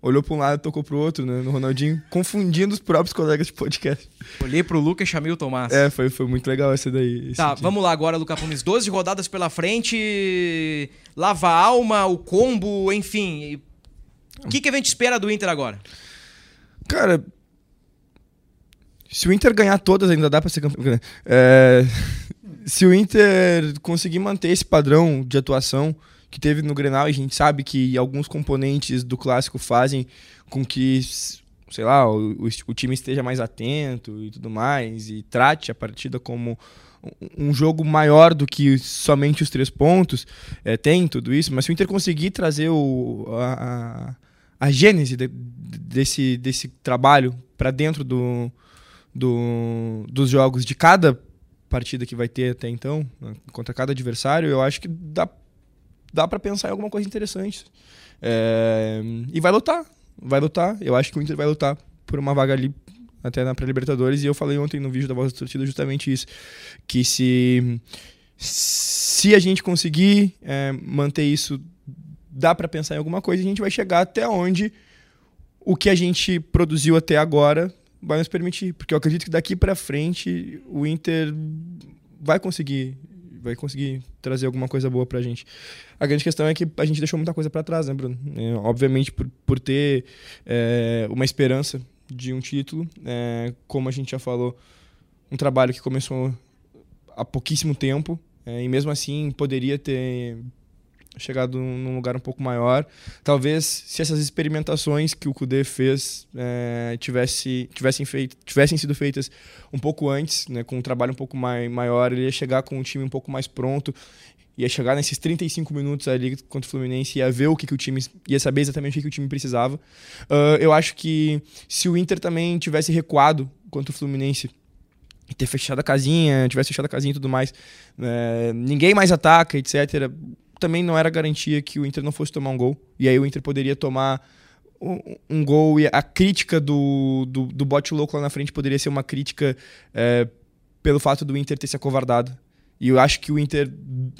Speaker 2: olhou para um lado e tocou pro outro, né? No Ronaldinho, confundindo os próprios colegas de podcast.
Speaker 1: Olhei pro Lucas e chamei o Tomás.
Speaker 2: É, foi, foi muito legal esse daí.
Speaker 1: Tá, dia. vamos lá agora, Lucas Pumes. 12 rodadas pela frente, lava a alma, o combo, enfim. O que, que a gente espera do Inter agora?
Speaker 2: Cara, se o Inter ganhar todas, ainda dá pra ser campeão. É se o Inter conseguir manter esse padrão de atuação que teve no Grenal, a gente sabe que alguns componentes do clássico fazem com que, sei lá, o, o, time esteja mais atento e tudo mais, e trate a partida como um jogo maior do que somente os três pontos, é, tem tudo isso, mas se o Inter conseguir trazer o, a, a, gênese de, desse, desse trabalho para dentro do, do, dos jogos de cada partida que vai ter até então, né, contra cada adversário, eu acho que dá, dá para pensar em alguma coisa interessante. É, e vai lutar, vai lutar. Eu acho que o Inter vai lutar por uma vaga ali até na pré-libertadores. E eu falei ontem no vídeo da Voz da Torcida justamente isso. Que se, se a gente conseguir é, manter isso, dá para pensar em alguma coisa, a gente vai chegar até onde o que a gente produziu até agora vai nos permitir, porque eu acredito que daqui para frente o Inter vai conseguir vai conseguir trazer alguma coisa boa pra gente. A grande questão é que a gente deixou muita coisa para trás, né, Bruno? É, obviamente por, por ter é, uma esperança de um título, é, como a gente já falou, um trabalho que começou há pouquíssimo tempo, é, e mesmo assim poderia ter chegado num lugar um pouco maior. Talvez se essas experimentações que o Kudê fez é, tivesse, tivessem, feito, tivessem sido feitas um pouco antes, né, com um trabalho um pouco mai, maior, ele ia chegar com um time um pouco mais pronto, ia chegar nesses 35 minutos ali contra o Fluminense, ia ver o que, que o time, ia saber exatamente o que, que o time precisava. Uh, eu acho que se o Inter também tivesse recuado contra o Fluminense ter fechado a casinha, tivesse fechado a casinha e tudo mais, é, ninguém mais ataca, etc. Também não era garantia que o Inter não fosse tomar um gol. E aí o Inter poderia tomar um, um gol e a crítica do, do, do bote louco lá na frente poderia ser uma crítica é, pelo fato do Inter ter se acovardado. E eu acho que o Inter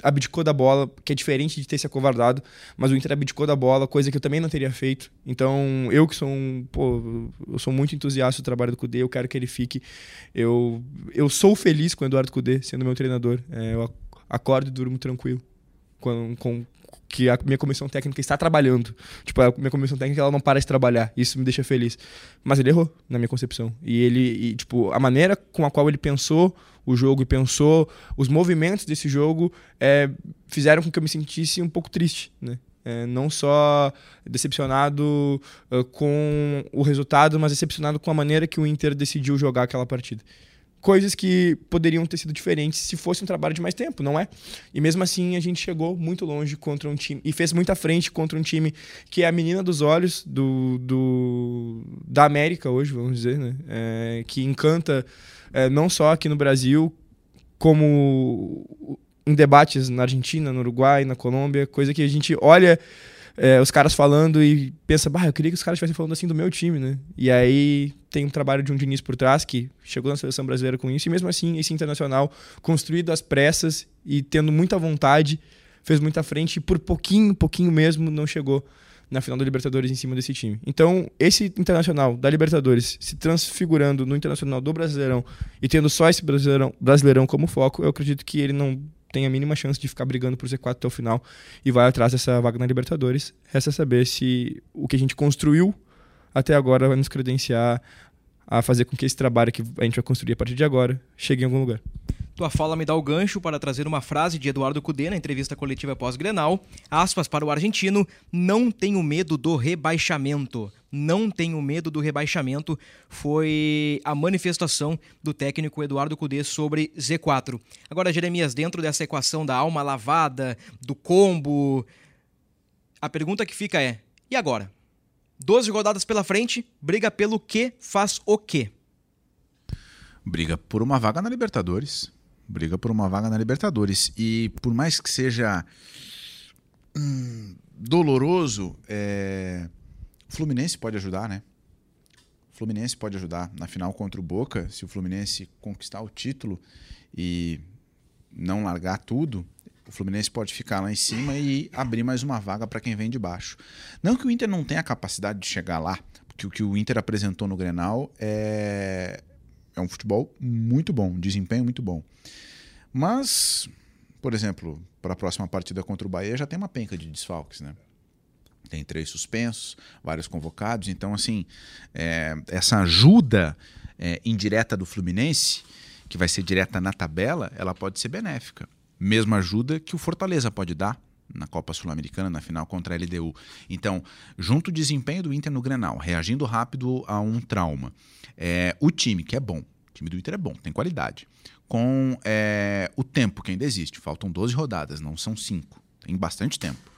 Speaker 2: abdicou da bola, que é diferente de ter se acovardado, mas o Inter abdicou da bola, coisa que eu também não teria feito. Então, eu que sou um, pô, eu sou muito entusiasta do trabalho do Cudê, eu quero que ele fique. Eu, eu sou feliz com o Eduardo Cudê sendo meu treinador. É, eu acordo e durmo tranquilo com, com, que a minha comissão técnica está trabalhando. Tipo, a minha comissão técnica ela não para de trabalhar. Isso me deixa feliz. Mas ele errou, na minha concepção. E ele, e, tipo, a maneira com a qual ele pensou o jogo e pensou os movimentos desse jogo é, fizeram com que eu me sentisse um pouco triste, né? É, não só decepcionado uh, com o resultado, mas decepcionado com a maneira que o Inter decidiu jogar aquela partida coisas que poderiam ter sido diferentes se fosse um trabalho de mais tempo, não é? E mesmo assim a gente chegou muito longe contra um time e fez muita frente contra um time que é a menina dos olhos do, do da América hoje, vamos dizer, né? É, que encanta é, não só aqui no Brasil, como em debates na Argentina, no Uruguai, na Colômbia, coisa que a gente olha é, os caras falando e pensa, bah, eu queria que os caras estivessem falando assim do meu time, né? E aí tem um trabalho de um Diniz por trás que chegou na seleção brasileira com isso, e mesmo assim, esse internacional construído às pressas e tendo muita vontade, fez muita frente e por pouquinho, pouquinho mesmo, não chegou na final da Libertadores em cima desse time. Então, esse internacional da Libertadores se transfigurando no internacional do Brasileirão e tendo só esse Brasileirão, Brasileirão como foco, eu acredito que ele não tem a mínima chance de ficar brigando por Z4 até o final e vai atrás dessa vaga na Libertadores. Resta saber se o que a gente construiu até agora vai nos credenciar a fazer com que esse trabalho que a gente vai construir a partir de agora chegue em algum lugar.
Speaker 1: Tua fala me dá o gancho para trazer uma frase de Eduardo Cudê na entrevista coletiva pós-Grenal. Aspas para o argentino: Não tenho medo do rebaixamento. Não tenho medo do rebaixamento. Foi a manifestação do técnico Eduardo Cudê sobre Z4. Agora, Jeremias, dentro dessa equação da alma lavada, do combo, a pergunta que fica é: e agora? 12 rodadas pela frente, briga pelo que faz o quê?
Speaker 3: Briga por uma vaga na Libertadores briga por uma vaga na Libertadores. E por mais que seja hum, doloroso, é... o Fluminense pode ajudar, né? O Fluminense pode ajudar. Na final contra o Boca, se o Fluminense conquistar o título e não largar tudo, o Fluminense pode ficar lá em cima e abrir mais uma vaga para quem vem de baixo. Não que o Inter não tenha a capacidade de chegar lá, porque o que o Inter apresentou no Grenal é, é um futebol muito bom, desempenho muito bom. Mas, por exemplo, para a próxima partida contra o Bahia já tem uma penca de desfalques, né? Tem três suspensos, vários convocados. Então, assim, é, essa ajuda é, indireta do Fluminense, que vai ser direta na tabela, ela pode ser benéfica. Mesma ajuda que o Fortaleza pode dar na Copa Sul-Americana, na final contra a LDU. Então, junto o desempenho do Inter no Grenal, reagindo rápido a um trauma, é, o time, que é bom, o time do Inter é bom, tem qualidade, com é, o tempo que ainda existe, faltam 12 rodadas, não são 5, tem bastante tempo,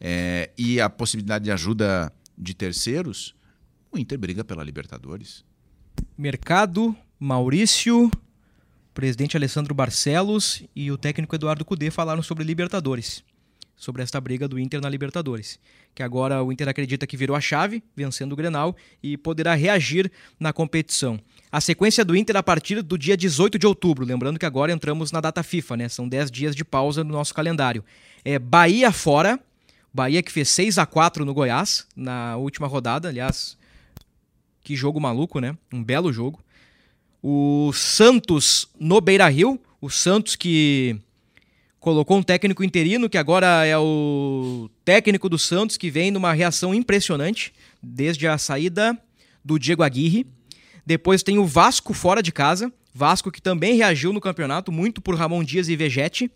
Speaker 3: é, e a possibilidade de ajuda de terceiros, o Inter briga pela Libertadores.
Speaker 1: Mercado, Maurício, presidente Alessandro Barcelos e o técnico Eduardo Cudê falaram sobre Libertadores sobre esta briga do Inter na Libertadores. Que agora o Inter acredita que virou a chave, vencendo o Grenal, e poderá reagir na competição. A sequência do Inter a partir do dia 18 de outubro, lembrando que agora entramos na data FIFA, né? São 10 dias de pausa no nosso calendário. É Bahia fora, Bahia que fez 6 a 4 no Goiás na última rodada, aliás, que jogo maluco, né? Um belo jogo. O Santos no Beira-Rio, o Santos que colocou um técnico interino, que agora é o técnico do Santos, que vem numa reação impressionante, desde a saída do Diego Aguirre. Depois tem o Vasco fora de casa, Vasco que também reagiu no campeonato, muito por Ramon Dias e Vegete.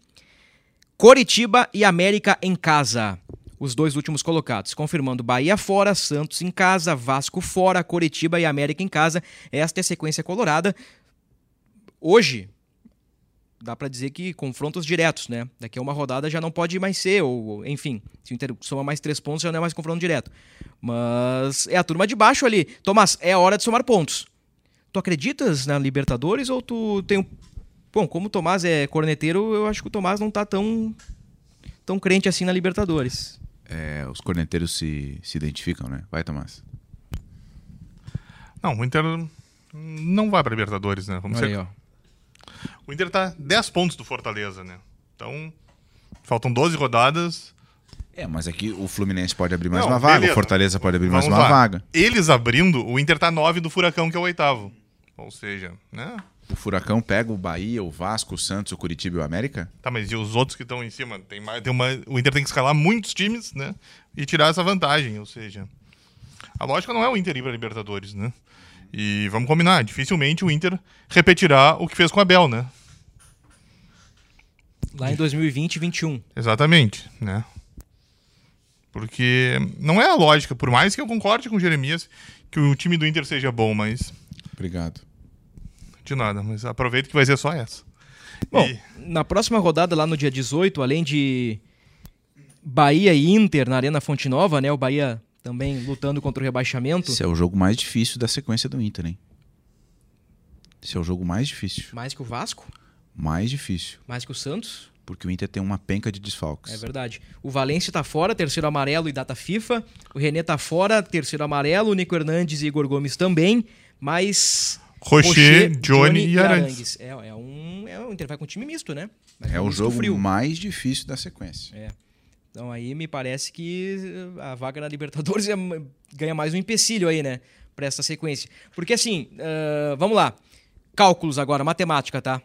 Speaker 1: Coritiba e América em casa, os dois últimos colocados, confirmando Bahia fora, Santos em casa, Vasco fora, Coritiba e América em casa. Esta é a sequência colorada. Hoje, dá para dizer que confrontos diretos, né? Daqui a uma rodada já não pode mais ser, ou enfim, se o Inter soma mais três pontos já não é mais confronto direto. Mas é a turma de baixo ali. Tomás, é a hora de somar pontos. Tu acreditas na Libertadores ou tu tem um... Bom, como o Tomás é corneteiro, eu acho que o Tomás não tá tão, tão crente assim na Libertadores.
Speaker 3: É, os corneteiros se, se identificam, né? Vai, Tomás.
Speaker 4: Não, o Inter não vai pra Libertadores, né? Vamos
Speaker 1: Olha
Speaker 4: ser...
Speaker 1: aí, ó.
Speaker 4: O Inter tá 10 pontos do Fortaleza, né? Então, faltam 12 rodadas.
Speaker 3: É, mas aqui o Fluminense pode abrir mais
Speaker 4: Não,
Speaker 3: uma vaga,
Speaker 4: beleza.
Speaker 3: o Fortaleza pode abrir mais
Speaker 4: Vamos
Speaker 3: uma
Speaker 4: lá.
Speaker 3: vaga.
Speaker 4: Eles abrindo, o Inter tá 9 do Furacão, que é o oitavo. Ou seja, né?
Speaker 3: O Furacão pega o Bahia, o Vasco, o Santos, o Curitiba e o América?
Speaker 4: Tá, mas e os outros que estão em cima? Tem mais, tem uma, o Inter tem que escalar muitos times, né? E tirar essa vantagem, ou seja... A lógica não é o Inter ir pra Libertadores, né? E vamos combinar, dificilmente o Inter repetirá o que fez com o Abel, né?
Speaker 1: Lá em 2020 e 21.
Speaker 4: Exatamente, né? Porque não é a lógica, por mais que eu concorde com o Jeremias que o time do Inter seja bom, mas
Speaker 3: Obrigado.
Speaker 4: de nada, mas aproveita que vai ser só essa.
Speaker 1: Bom,
Speaker 4: E-
Speaker 1: na próxima rodada, lá no dia 18, além de Bahia e Inter na Arena Fonte Nova, né? O Bahia também lutando contra o rebaixamento.
Speaker 3: Esse é o jogo mais difícil da sequência do Inter, hein? Esse é o jogo mais difícil.
Speaker 1: Mais que o Vasco,
Speaker 3: Mais difícil.
Speaker 1: mais que o Santos.
Speaker 3: Porque o Inter tem uma penca de desfalques.
Speaker 1: É verdade. O Valência tá fora, terceiro amarelo e data FIFA. O René tá fora, terceiro amarelo. O Nico Hernandes e Igor Gomes também. Mas.
Speaker 4: Rocher, Johnny e Arangues.
Speaker 1: É, é um. É, o Inter vai com time misto, né? Vai
Speaker 3: É
Speaker 1: com
Speaker 3: o jogo
Speaker 1: frio.
Speaker 3: mais difícil da sequência.
Speaker 1: É. Então aí me parece que a vaga na Libertadores é- ganha mais um empecilho aí, né? Pra essa sequência. Porque assim, ah, vamos lá. Cálculos agora, matemática, tá?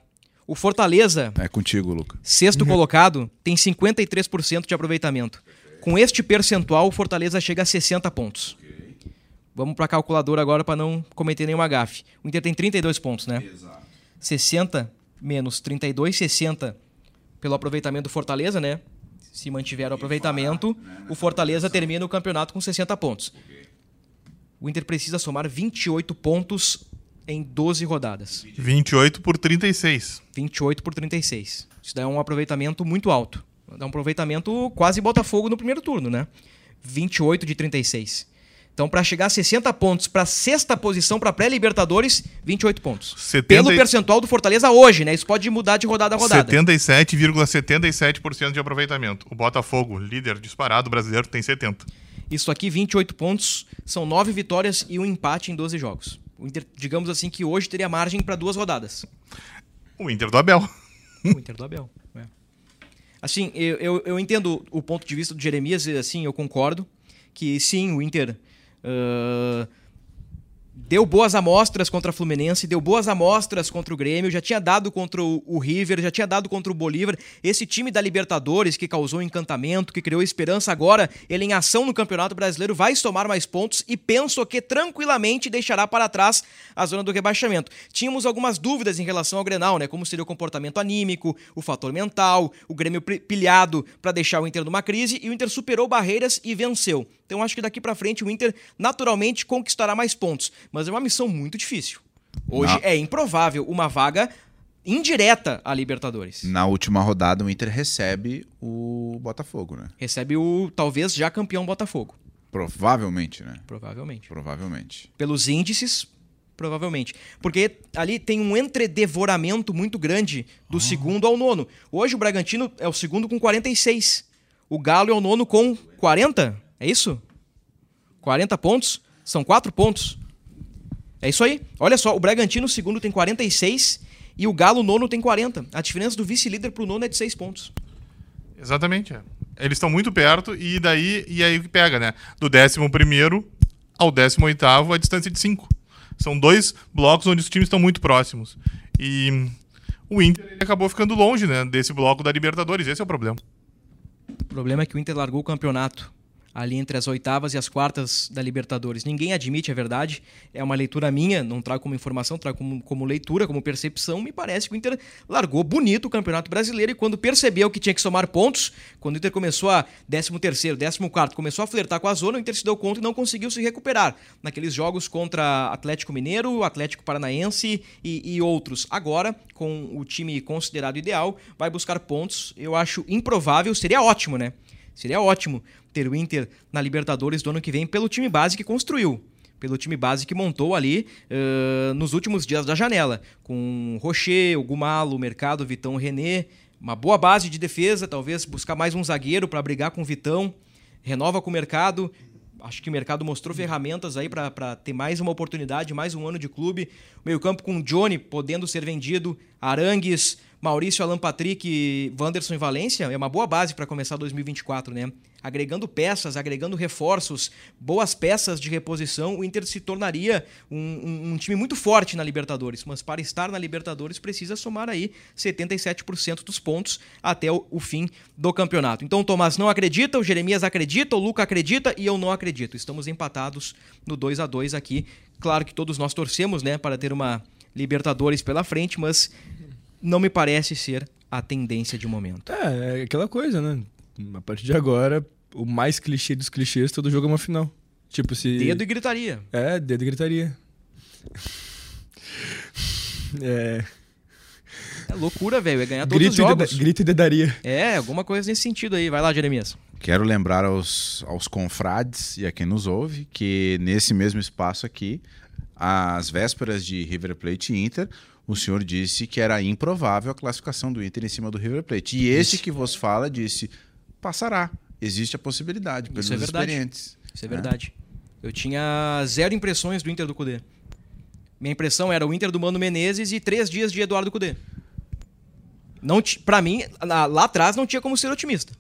Speaker 1: O Fortaleza,
Speaker 3: É contigo, Luca.
Speaker 1: sexto colocado, tem 53% de aproveitamento. Com este percentual, o Fortaleza chega a 60 pontos. Vamos pra calculadora agora para não cometer nenhuma gafe. O Inter tem 32 pontos, né? 60 menos 32, 60 pelo aproveitamento do Fortaleza, né? Se mantiver o aproveitamento, o Fortaleza termina o campeonato com 60 pontos. O Inter precisa somar 28 pontos em 12 rodadas.
Speaker 4: 28 por 36.
Speaker 1: 28 por 36. Isso dá um aproveitamento muito alto. Dá um aproveitamento quase Botafogo no primeiro turno, né? 28 de 36. Então, para chegar a 60 pontos para sexta posição para pré-Libertadores, 28 pontos.
Speaker 4: 70
Speaker 1: Pelo percentual do Fortaleza hoje, né? Isso pode mudar de rodada a rodada.
Speaker 4: 77,77% de aproveitamento. O Botafogo, líder disparado brasileiro, tem 70.
Speaker 1: Isso aqui, 28 pontos, são 9 vitórias e um empate em 12 jogos. Inter, digamos assim, que hoje teria margem para duas rodadas.
Speaker 4: O Inter do Abel.
Speaker 1: O Inter do Abel. é. Assim, eu, eu, eu entendo o ponto de vista do Jeremias, e assim, eu concordo que sim, o Inter ah, deu boas amostras contra a Fluminense, deu boas amostras contra o Grêmio, já tinha dado contra o, River, já tinha dado contra o Bolívar. Esse time da Libertadores que causou encantamento, que criou esperança, agora ele em ação no Campeonato Brasileiro vai somar mais pontos e penso que tranquilamente deixará para trás a zona do rebaixamento. Tínhamos algumas dúvidas em relação ao Grenal, né? Como seria o comportamento anímico, o fator mental, o Grêmio pilhado para deixar o Inter numa crise e o Inter superou barreiras e venceu. Então acho que daqui para frente o Inter naturalmente conquistará mais pontos, mas é uma missão muito difícil. Hoje
Speaker 3: Não.
Speaker 1: é improvável uma vaga indireta à Libertadores.
Speaker 3: Na última rodada, o Inter recebe o Botafogo, né?
Speaker 1: Recebe o talvez já campeão Botafogo,
Speaker 3: Provavelmente, né?
Speaker 1: provavelmente.
Speaker 3: Provavelmente.
Speaker 1: Pelos índices, provavelmente. Porque ali tem um entredevoramento muito grande do segundo ao nono. Hoje o Bragantino é o segundo com 46. O Galo é o nono com 40. É isso? 40 pontos? São 4 pontos. É isso aí. Olha só, o Bragantino, o segundo, tem 46 e o Galo, o nono, tem 40. A diferença do vice-líder pro nono é de 6 pontos.
Speaker 4: Exatamente. é. Eles estão muito perto e daí e aí o que pega, né? Do 11 ao 18 a distância de 5. São dois blocos onde os times estão muito próximos. E o Inter acabou ficando longe, né, desse bloco da Libertadores. Esse é o problema.
Speaker 1: O problema é que o Inter largou o campeonato ali entre as oitavas e as quartas da Libertadores. Ninguém admite, é verdade. É uma leitura minha, não trago como informação, trago como, como leitura, como percepção. Me parece que o Inter largou bonito o Campeonato Brasileiro e quando percebeu que tinha que somar pontos, quando o Inter começou a 13º, 14º, começou a flertar com a zona, o Inter se deu conta e não conseguiu se recuperar naqueles jogos contra Atlético Mineiro, Atlético Paranaense e, e outros. Agora, com o time considerado ideal, vai buscar pontos. Eu acho improvável, seria ótimo, né? Seria ótimo ter o Inter na Libertadores do ano que vem pelo time base que construiu. pelo time base que montou ali uh, nos últimos dias da janela, com Rocher, o Gumalo, o Mercado, Vitão, René, uma boa base de defesa, talvez buscar mais um zagueiro para brigar com o Vitão, renova com o Mercado, acho que o mercado mostrou ferramentas aí para ter mais uma oportunidade, mais um ano de clube. Meio campo com o Johnny podendo ser vendido, Arangues, Maurício, Alan Patrick, Wanderson e Valência. É uma boa base para começar 2024, né? Agregando peças, agregando reforços, boas peças de reposição, o Inter se tornaria um, um, um time muito forte na Libertadores. Mas para estar na Libertadores precisa somar aí 77% dos pontos até o, o fim do campeonato. Então o Tomás não acredita, o Jeremias acredita, o Luca acredita e eu não acredito. Estamos empatados no 2 a 2 aqui. Claro que todos nós torcemos, né, para ter uma Libertadores pela frente, mas não me parece ser a tendência de momento.
Speaker 2: É, é aquela coisa, né? A partir de agora, o mais clichê dos clichês, todo jogo é uma final. Tipo, se.
Speaker 1: Dedo e gritaria.
Speaker 2: É, dedo e gritaria. é.
Speaker 1: É loucura, velho. É ganhar todos
Speaker 2: Grito
Speaker 1: os
Speaker 2: e,
Speaker 1: jogos.
Speaker 2: deda- grito e dedaria.
Speaker 1: É, alguma coisa nesse sentido aí. Vai lá, Jeremias.
Speaker 3: Quero lembrar aos, aos confrades e a quem nos ouve que nesse mesmo espaço aqui, às vésperas de River Plate e Inter, o senhor disse que era improvável a classificação do Inter em cima do River Plate. E esse que vos fala disse: passará. Existe a possibilidade, pelos
Speaker 1: Isso é verdade.
Speaker 3: experientes.
Speaker 1: Isso é
Speaker 3: É.
Speaker 1: verdade. Eu tinha zero impressões do Inter do Cudê. Minha impressão era o Inter do Mano Menezes e três dias de Eduardo Cudê. Não pra mim, lá lá atrás não tinha como ser otimista.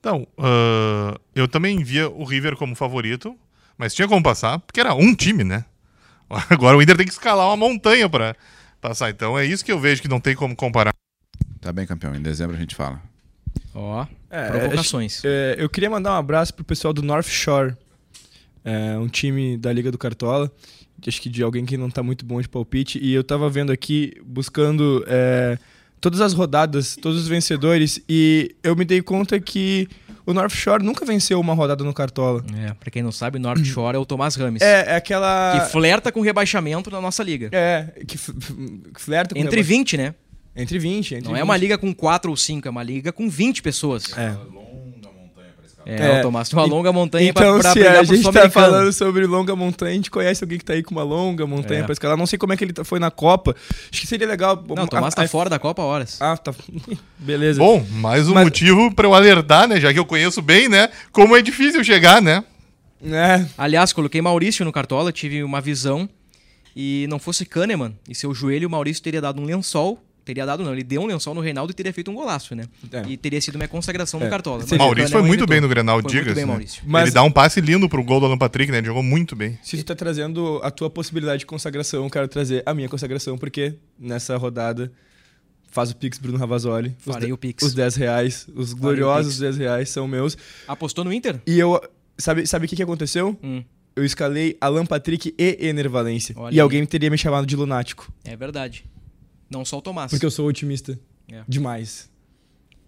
Speaker 4: Então, ah, eu também via o River como favorito, mas tinha como passar, porque era um time, né? Agora o Inter tem que escalar uma montanha pra passar. Então é isso que eu vejo que não tem como comparar.
Speaker 3: Tá bem, campeão. Em dezembro a gente fala.
Speaker 1: Ó,
Speaker 2: É,
Speaker 1: provocações.
Speaker 2: É, eu queria mandar um abraço pro pessoal do North Shore, é, um time da Liga do Cartola, acho que de alguém que não tá muito bom de palpite, e eu tava vendo aqui, buscando é, todas as rodadas, todos os vencedores, e eu me dei conta que o North Shore nunca venceu uma rodada no Cartola.
Speaker 1: É, pra quem não sabe, o North Shore é o Tomás Rames.
Speaker 2: É, é aquela...
Speaker 1: Que flerta com rebaixamento na nossa liga.
Speaker 2: É, que f- flerta com
Speaker 1: Entre
Speaker 2: reba-
Speaker 1: 20, né?
Speaker 2: Entre 20. Entre
Speaker 1: Não é
Speaker 2: 20.
Speaker 1: uma liga com 4 ou 5, é uma liga com 20 pessoas.
Speaker 2: É.
Speaker 1: É,
Speaker 2: É.
Speaker 1: o Tomás tem uma longa montanha
Speaker 2: Então,
Speaker 1: pra, pra
Speaker 2: se
Speaker 1: brigar
Speaker 2: a
Speaker 1: pro
Speaker 2: gente tá falando sobre longa montanha, a gente conhece alguém que tá aí com uma longa montanha
Speaker 1: É.
Speaker 2: pra escalar. Não sei como é que ele tá- foi na Copa. Acho que seria legal.
Speaker 1: Não, o Tomás
Speaker 2: a-
Speaker 1: tá
Speaker 2: a-
Speaker 1: fora da Copa horas.
Speaker 2: Ah, tá. Beleza.
Speaker 4: Bom, mais um
Speaker 2: Mas-
Speaker 4: motivo pra eu alertar, né? Já que eu conheço bem, né? Como é difícil chegar, né?
Speaker 2: É.
Speaker 1: Aliás, coloquei Maurício no Cartola, tive uma visão. E não fosse Kahneman e seu joelho, o Maurício teria dado um lençol. Teria dado, não, ele deu um lençol no Reinaldo e teria feito um golaço, né?
Speaker 2: É.
Speaker 1: E teria sido minha consagração
Speaker 2: É.
Speaker 1: no Cartola. Mas o
Speaker 4: Maurício foi
Speaker 1: Kahneman
Speaker 4: muito bem no Grenal,
Speaker 1: Foi
Speaker 4: diga-se.
Speaker 1: bem,
Speaker 4: né?
Speaker 1: Maurício.
Speaker 2: Mas-
Speaker 4: Ele dá um passe lindo pro gol do Alan Patrick, né? Ele jogou muito bem.
Speaker 2: Se tu tá trazendo a tua possibilidade de consagração, eu quero trazer a minha consagração, porque nessa rodada faz o Pix Bruno Ravazoli. Os
Speaker 1: Farei o Pix.
Speaker 2: Os 10 reais, os gloriosos 10 reais são meus.
Speaker 1: Apostou no Inter?
Speaker 2: E eu. Sabe, sabe o que, que aconteceu?
Speaker 1: Hum,
Speaker 2: Eu escalei Alan Patrick e Ener Valência.
Speaker 1: Olha
Speaker 2: E
Speaker 1: aí.
Speaker 2: alguém teria me chamado de lunático.
Speaker 1: é verdade. Não só o Tomás.
Speaker 2: Porque eu sou otimista.
Speaker 1: É.
Speaker 2: Demais.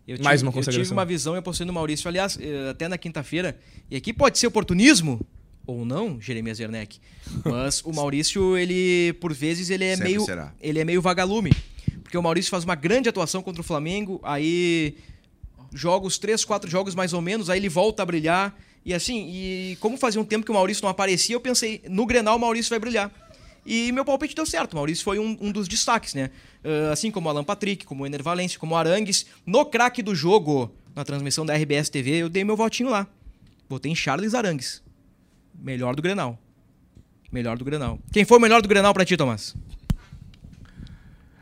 Speaker 1: Eu
Speaker 2: Mais
Speaker 1: tive,
Speaker 2: uma
Speaker 1: Eu tive
Speaker 2: consagração.
Speaker 1: uma visão e apostei no Maurício. Aliás, eh, até na quinta-feira. E aqui pode ser oportunismo ou não, Jeremias Werneck. Mas o Maurício, ele, por vezes, ele é
Speaker 3: Sempre
Speaker 1: meio.
Speaker 3: será.
Speaker 1: Ele é meio vagalume. Porque o Maurício faz uma grande atuação contra o Flamengo, aí joga os três, quatro jogos mais ou menos, aí ele volta a brilhar. E assim, e como fazia um tempo que o Maurício não aparecia, eu pensei, no Grenal o Maurício vai brilhar. E meu palpite deu certo. O Maurício foi um, um dos destaques, né? Ah, assim como o Alan Patrick, como o Ener Valencia, como o Arangues. No craque do jogo, na transmissão da RBS TV, eu dei meu votinho lá. Botei em Charles Arangues. Melhor do Grenal. Melhor do Grenal. Quem foi o melhor do Grenal pra ti, Tomás?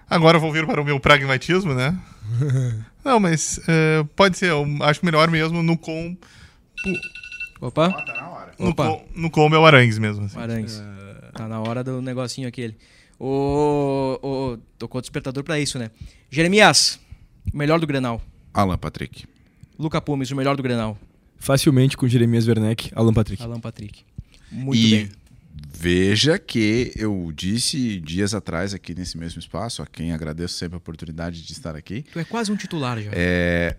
Speaker 4: Agora eu vou vir para o meu pragmatismo, né? Não, mas é, pode ser. Eu acho melhor mesmo no com.
Speaker 1: Opa,
Speaker 3: Tá na hora.
Speaker 4: No,
Speaker 1: Opa.
Speaker 4: com, no com meu Arangues mesmo. assim.
Speaker 1: Arangues. Tá na hora do negocinho aquele. O, o, tocou o despertador pra isso, né? Jeremias, o melhor do Grenal.
Speaker 3: Alan Patrick.
Speaker 1: Luca Pumes, o melhor do Grenal.
Speaker 2: Facilmente com Jeremias Werneck, Alan Patrick.
Speaker 1: Alan Patrick. Muito
Speaker 3: e
Speaker 1: bem.
Speaker 3: veja que eu disse dias atrás aqui nesse mesmo espaço, a quem agradeço sempre a oportunidade de estar aqui,
Speaker 1: Tu é quase um titular já.
Speaker 3: é...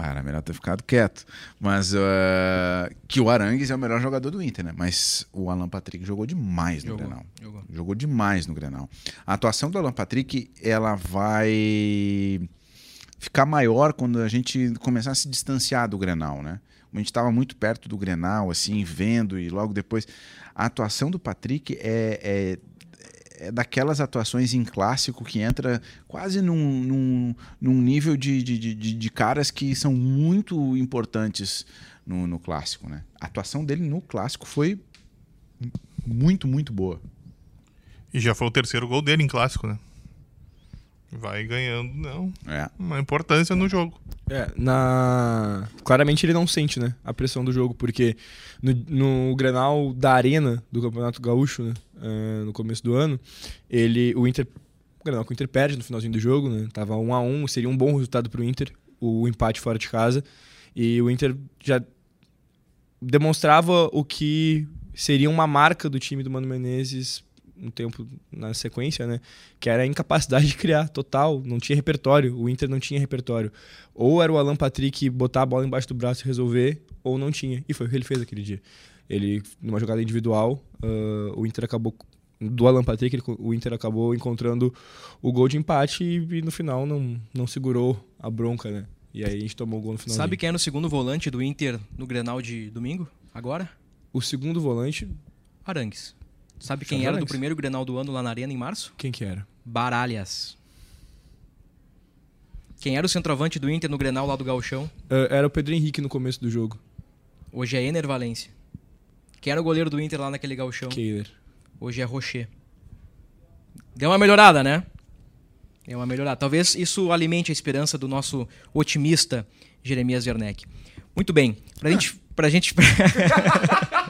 Speaker 3: Ah, era melhor ter ficado quieto. Mas ah, que o Arangues é o melhor jogador do Inter, né? Mas o Alan Patrick jogou demais no
Speaker 1: Jogou,
Speaker 3: Grenal.
Speaker 1: jogou.
Speaker 3: Jogou demais no Grenal. A atuação do Alan Patrick, ela vai ficar maior quando a gente começar a se distanciar do Grenal, né? a gente estava muito perto do Grenal, assim, vendo, e logo depois. A atuação do Patrick é, é, é daquelas atuações em clássico que entra quase num, num, num nível de, de, de, de caras que são muito importantes no, no clássico, né? A atuação dele no clássico foi muito, muito boa.
Speaker 4: E já foi o terceiro gol dele em clássico, né? Vai ganhando, não.
Speaker 3: É.
Speaker 4: Uma importância no jogo.
Speaker 2: É, na... Claramente ele não sente, né, a pressão do jogo, porque no, no Grenal da Arena do Campeonato Gaúcho, né, uh, no começo do ano, ele, o Inter, o Grenal que o Inter perde no finalzinho do jogo, né, tava 1 a 1 seria um bom resultado pro Inter, o empate fora de casa, e o Inter já demonstrava o que seria uma marca do time do Mano Menezes um tempo na sequência, né? Que era a incapacidade de criar total, não tinha repertório, o Inter não tinha repertório. Ou era o Alan Patrick botar a bola embaixo do braço e resolver, ou não tinha. E foi o que ele fez aquele dia. Ele, numa jogada individual, uh, o Inter acabou do Alan Patrick, ele, o Inter acabou encontrando o gol de empate e, e, no final não, não segurou a bronca, né? E aí a gente tomou o gol no final.
Speaker 1: Sabe quem é no segundo volante do Inter no Grenal de domingo? Agora?
Speaker 2: O segundo volante.
Speaker 1: Arangues. Sabe quem era do primeiro Grenal do ano lá na Arena em março?
Speaker 2: Quem que era?
Speaker 1: Baralhas. Quem era o centroavante do Inter no Grenal lá do Galchão?
Speaker 2: Uh, era o Pedro Henrique no começo do jogo.
Speaker 1: Hoje é Ener Valência. Quem era o goleiro do Inter lá naquele Galchão?
Speaker 2: Keiler.
Speaker 1: Hoje é Rocher. Deu uma melhorada, né? Deu uma melhorada. Talvez isso alimente a esperança do nosso otimista Jeremias Werneck. Muito bem. Pra gente... Pra gente...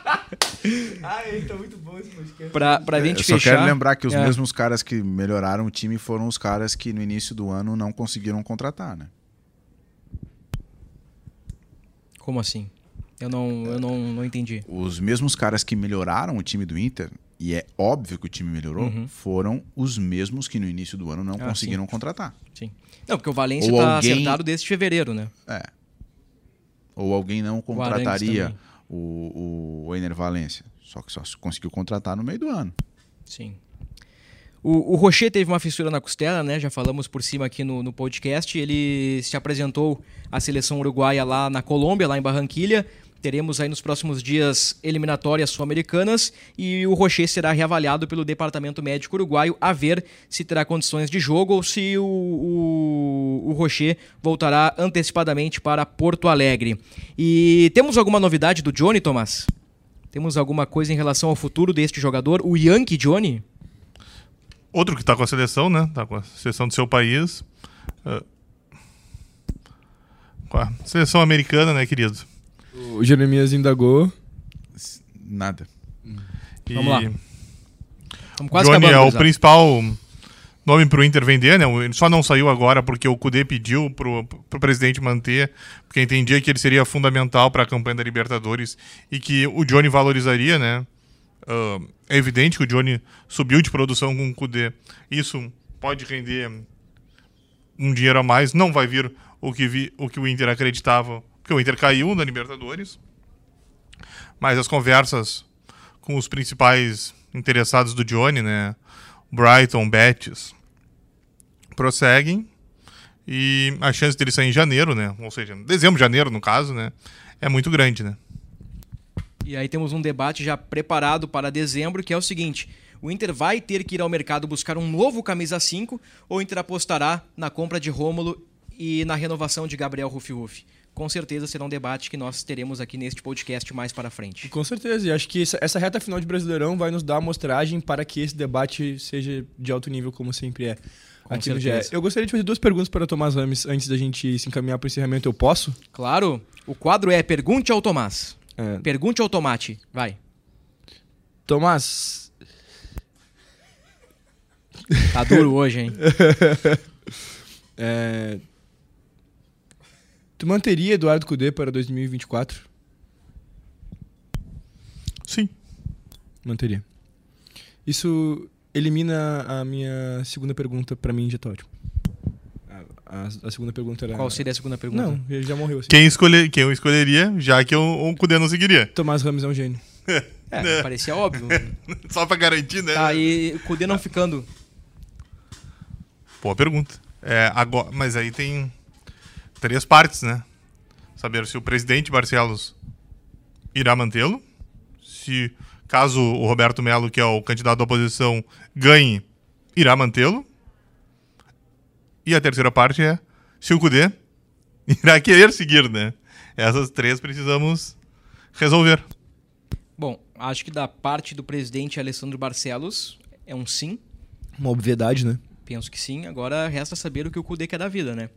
Speaker 2: Ai, tá muito bom esse podcast.
Speaker 1: Pra, pra gente
Speaker 3: Eu só
Speaker 1: fechar.
Speaker 3: quero lembrar que os
Speaker 1: É.
Speaker 3: mesmos caras que melhoraram o time foram os caras que no início do ano não conseguiram contratar, né?
Speaker 1: Como assim? Eu não, eu não, não entendi.
Speaker 3: Os mesmos caras que melhoraram o time do Inter, e é óbvio que o time melhorou,
Speaker 1: Uhum.
Speaker 3: foram os mesmos que no início do ano não
Speaker 1: Ah,
Speaker 3: conseguiram contratar.
Speaker 1: Sim. Não, porque o Valência
Speaker 3: Ou
Speaker 1: tá
Speaker 3: alguém-
Speaker 1: acertado desde fevereiro, né?
Speaker 3: É. Ou alguém não contrataria. O, o Ener Valência. Só que só se conseguiu contratar no meio do ano.
Speaker 1: Sim. O, o Rocher teve uma fissura na costela, né? Já falamos por cima aqui no, no podcast. Ele se apresentou à seleção uruguaia lá na Colômbia, lá em Barranquilha. Teremos aí nos próximos dias eliminatórias sul-americanas e o Rocher será reavaliado pelo Departamento Médico Uruguaio a ver se terá condições de jogo ou se o, o, o Rocher voltará antecipadamente para Porto Alegre. E temos alguma novidade do Johnny, Tomás? Temos alguma coisa em relação ao futuro deste jogador, o Yankee Johnny?
Speaker 4: Outro que tá com a seleção, né? Tá com a seleção do seu país. A seleção americana, né, querido?
Speaker 2: O Jeremias indagou.
Speaker 3: Nada.
Speaker 4: E
Speaker 1: Vamos lá. Estamos quase
Speaker 4: Johnny
Speaker 1: acabando.
Speaker 4: é o principal nome pro Inter vender, né? Ele só não saiu agora porque o Cudê pediu pro, pro presidente manter, porque entendia que ele seria fundamental para a campanha da Libertadores e que o Johnny valorizaria, né? Ah, é evidente que o Johnny subiu de produção com o Cudê. Isso pode render um dinheiro a mais, não vai vir o que, vi, o, que o Inter acreditava, porque o Inter caiu na Libertadores. Mas as conversas com os principais interessados do Johnny, né? Brighton, Betis, prosseguem. E a chance dele sair em janeiro, né? Ou seja, dezembro, janeiro, no caso, né? É muito grande, né?
Speaker 1: E aí temos um debate já preparado para dezembro, que é o seguinte: o Inter vai ter que ir ao mercado buscar um novo camisa 5 ou o Inter apostará na compra de Rômulo e na renovação de Gabriel Rufi Rufi? Com certeza será um debate que nós teremos aqui neste podcast mais para frente.
Speaker 2: Com certeza, e acho que essa, reta final de Brasileirão vai nos dar amostragem para que esse debate seja de alto nível, como sempre é.
Speaker 1: Com
Speaker 2: aqui no. GE. Eu gostaria de fazer duas perguntas para o Tomás Rames antes da gente se encaminhar para o encerramento. Eu posso?
Speaker 1: Claro, o quadro é Pergunte ao Tomás.
Speaker 2: É.
Speaker 1: Pergunte ao Tomate. Vai.
Speaker 2: Tomás,
Speaker 1: Tá duro hoje, hein?
Speaker 2: é, tu manteria Eduardo Cudê para 2024?
Speaker 4: Sim.
Speaker 2: Manteria. Isso elimina a minha segunda pergunta para mim, já tá ótimo. A, a- a segunda pergunta era...
Speaker 1: Qual seria a segunda pergunta?
Speaker 2: Não, ele já morreu assim.
Speaker 4: Quem, escolher, quem eu escolheria, já que eu, o Cudê não seguiria.
Speaker 2: Tomás Ramos é um gênio.
Speaker 1: É, parecia óbvio.
Speaker 4: Só pra garantir, né?
Speaker 1: Tá, e o Kudê não ficando.
Speaker 4: Boa pergunta. É, agora, mas aí tem três partes, né? saber se o presidente Barcelos irá mantê-lo, se caso o Roberto Melo, que é o candidato da oposição, ganhe, irá mantê-lo. E a terceira parte é se o Cudê irá querer seguir, né? Essas três precisamos resolver.
Speaker 1: Bom, acho que da parte do presidente Alessandro Barcelos é um sim.
Speaker 2: Uma obviedade, né?
Speaker 1: Penso que sim. Agora resta saber o que o Cudê quer da vida, né?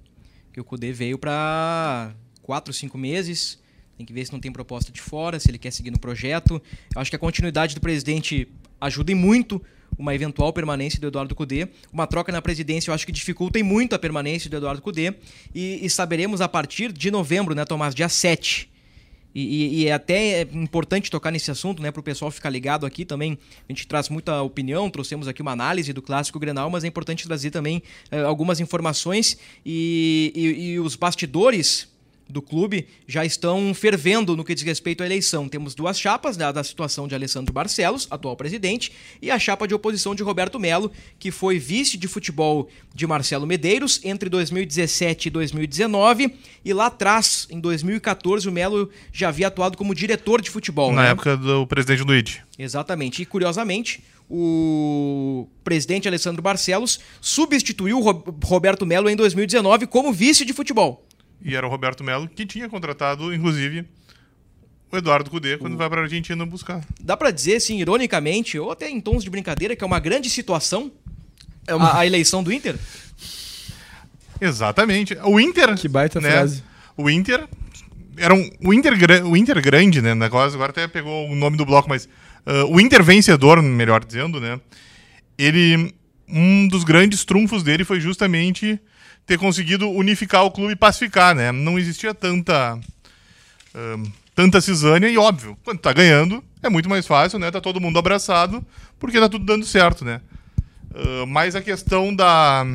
Speaker 1: Que o Cudê veio para quatro, cinco meses. Tem que ver se não tem proposta de fora, se ele quer seguir no projeto. Eu acho que a continuidade do presidente ajuda e muito uma eventual permanência do Eduardo Cudê. Uma troca na presidência eu acho que dificulta e muito a permanência do Eduardo Cudê. E, e saberemos a partir de novembro, né, Tomás? Dia 7. E, e, e, é até importante tocar nesse assunto, né, para o pessoal ficar ligado aqui também. A gente traz muita opinião, trouxemos aqui uma análise do clássico Grenal, mas é importante trazer também uh, algumas informações e, e os bastidores do clube já estão fervendo no que diz respeito à eleição. Temos duas chapas, né, da situação de Alessandro Barcelos, atual presidente, e a chapa de oposição de Roberto Melo, que foi vice de futebol de Marcelo Medeiros entre 2017 e 2019, e lá atrás, em 2014, o Melo já havia atuado como diretor de futebol.
Speaker 4: Na
Speaker 1: né?
Speaker 4: época do presidente Luiz.
Speaker 1: Exatamente. E curiosamente, o presidente Alessandro Barcelos substituiu o Roberto Melo em 2019 como vice de futebol.
Speaker 4: E era o Roberto Melo que tinha contratado, inclusive, o Eduardo Cudê quando o... vai para a Argentina buscar.
Speaker 1: Dá para dizer, assim, ironicamente, ou até em tons de brincadeira, que é uma grande situação é uma... a, a, eleição do Inter?
Speaker 4: Exatamente. O Inter.
Speaker 2: Que baita
Speaker 4: né,
Speaker 2: frase.
Speaker 4: O Inter. Era um, o, Inter, o Inter grande, né? Negócio, agora até pegou o nome do bloco, mas. Uh, o Inter vencedor, melhor dizendo, né? Ele. Um dos grandes trunfos dele foi justamente ter conseguido unificar o clube e pacificar, né? Não existia tanta tanta cisânia e óbvio, quando tá ganhando é muito mais fácil, né? Tá todo mundo abraçado porque tá tudo dando certo, né? Uh, mas a questão da,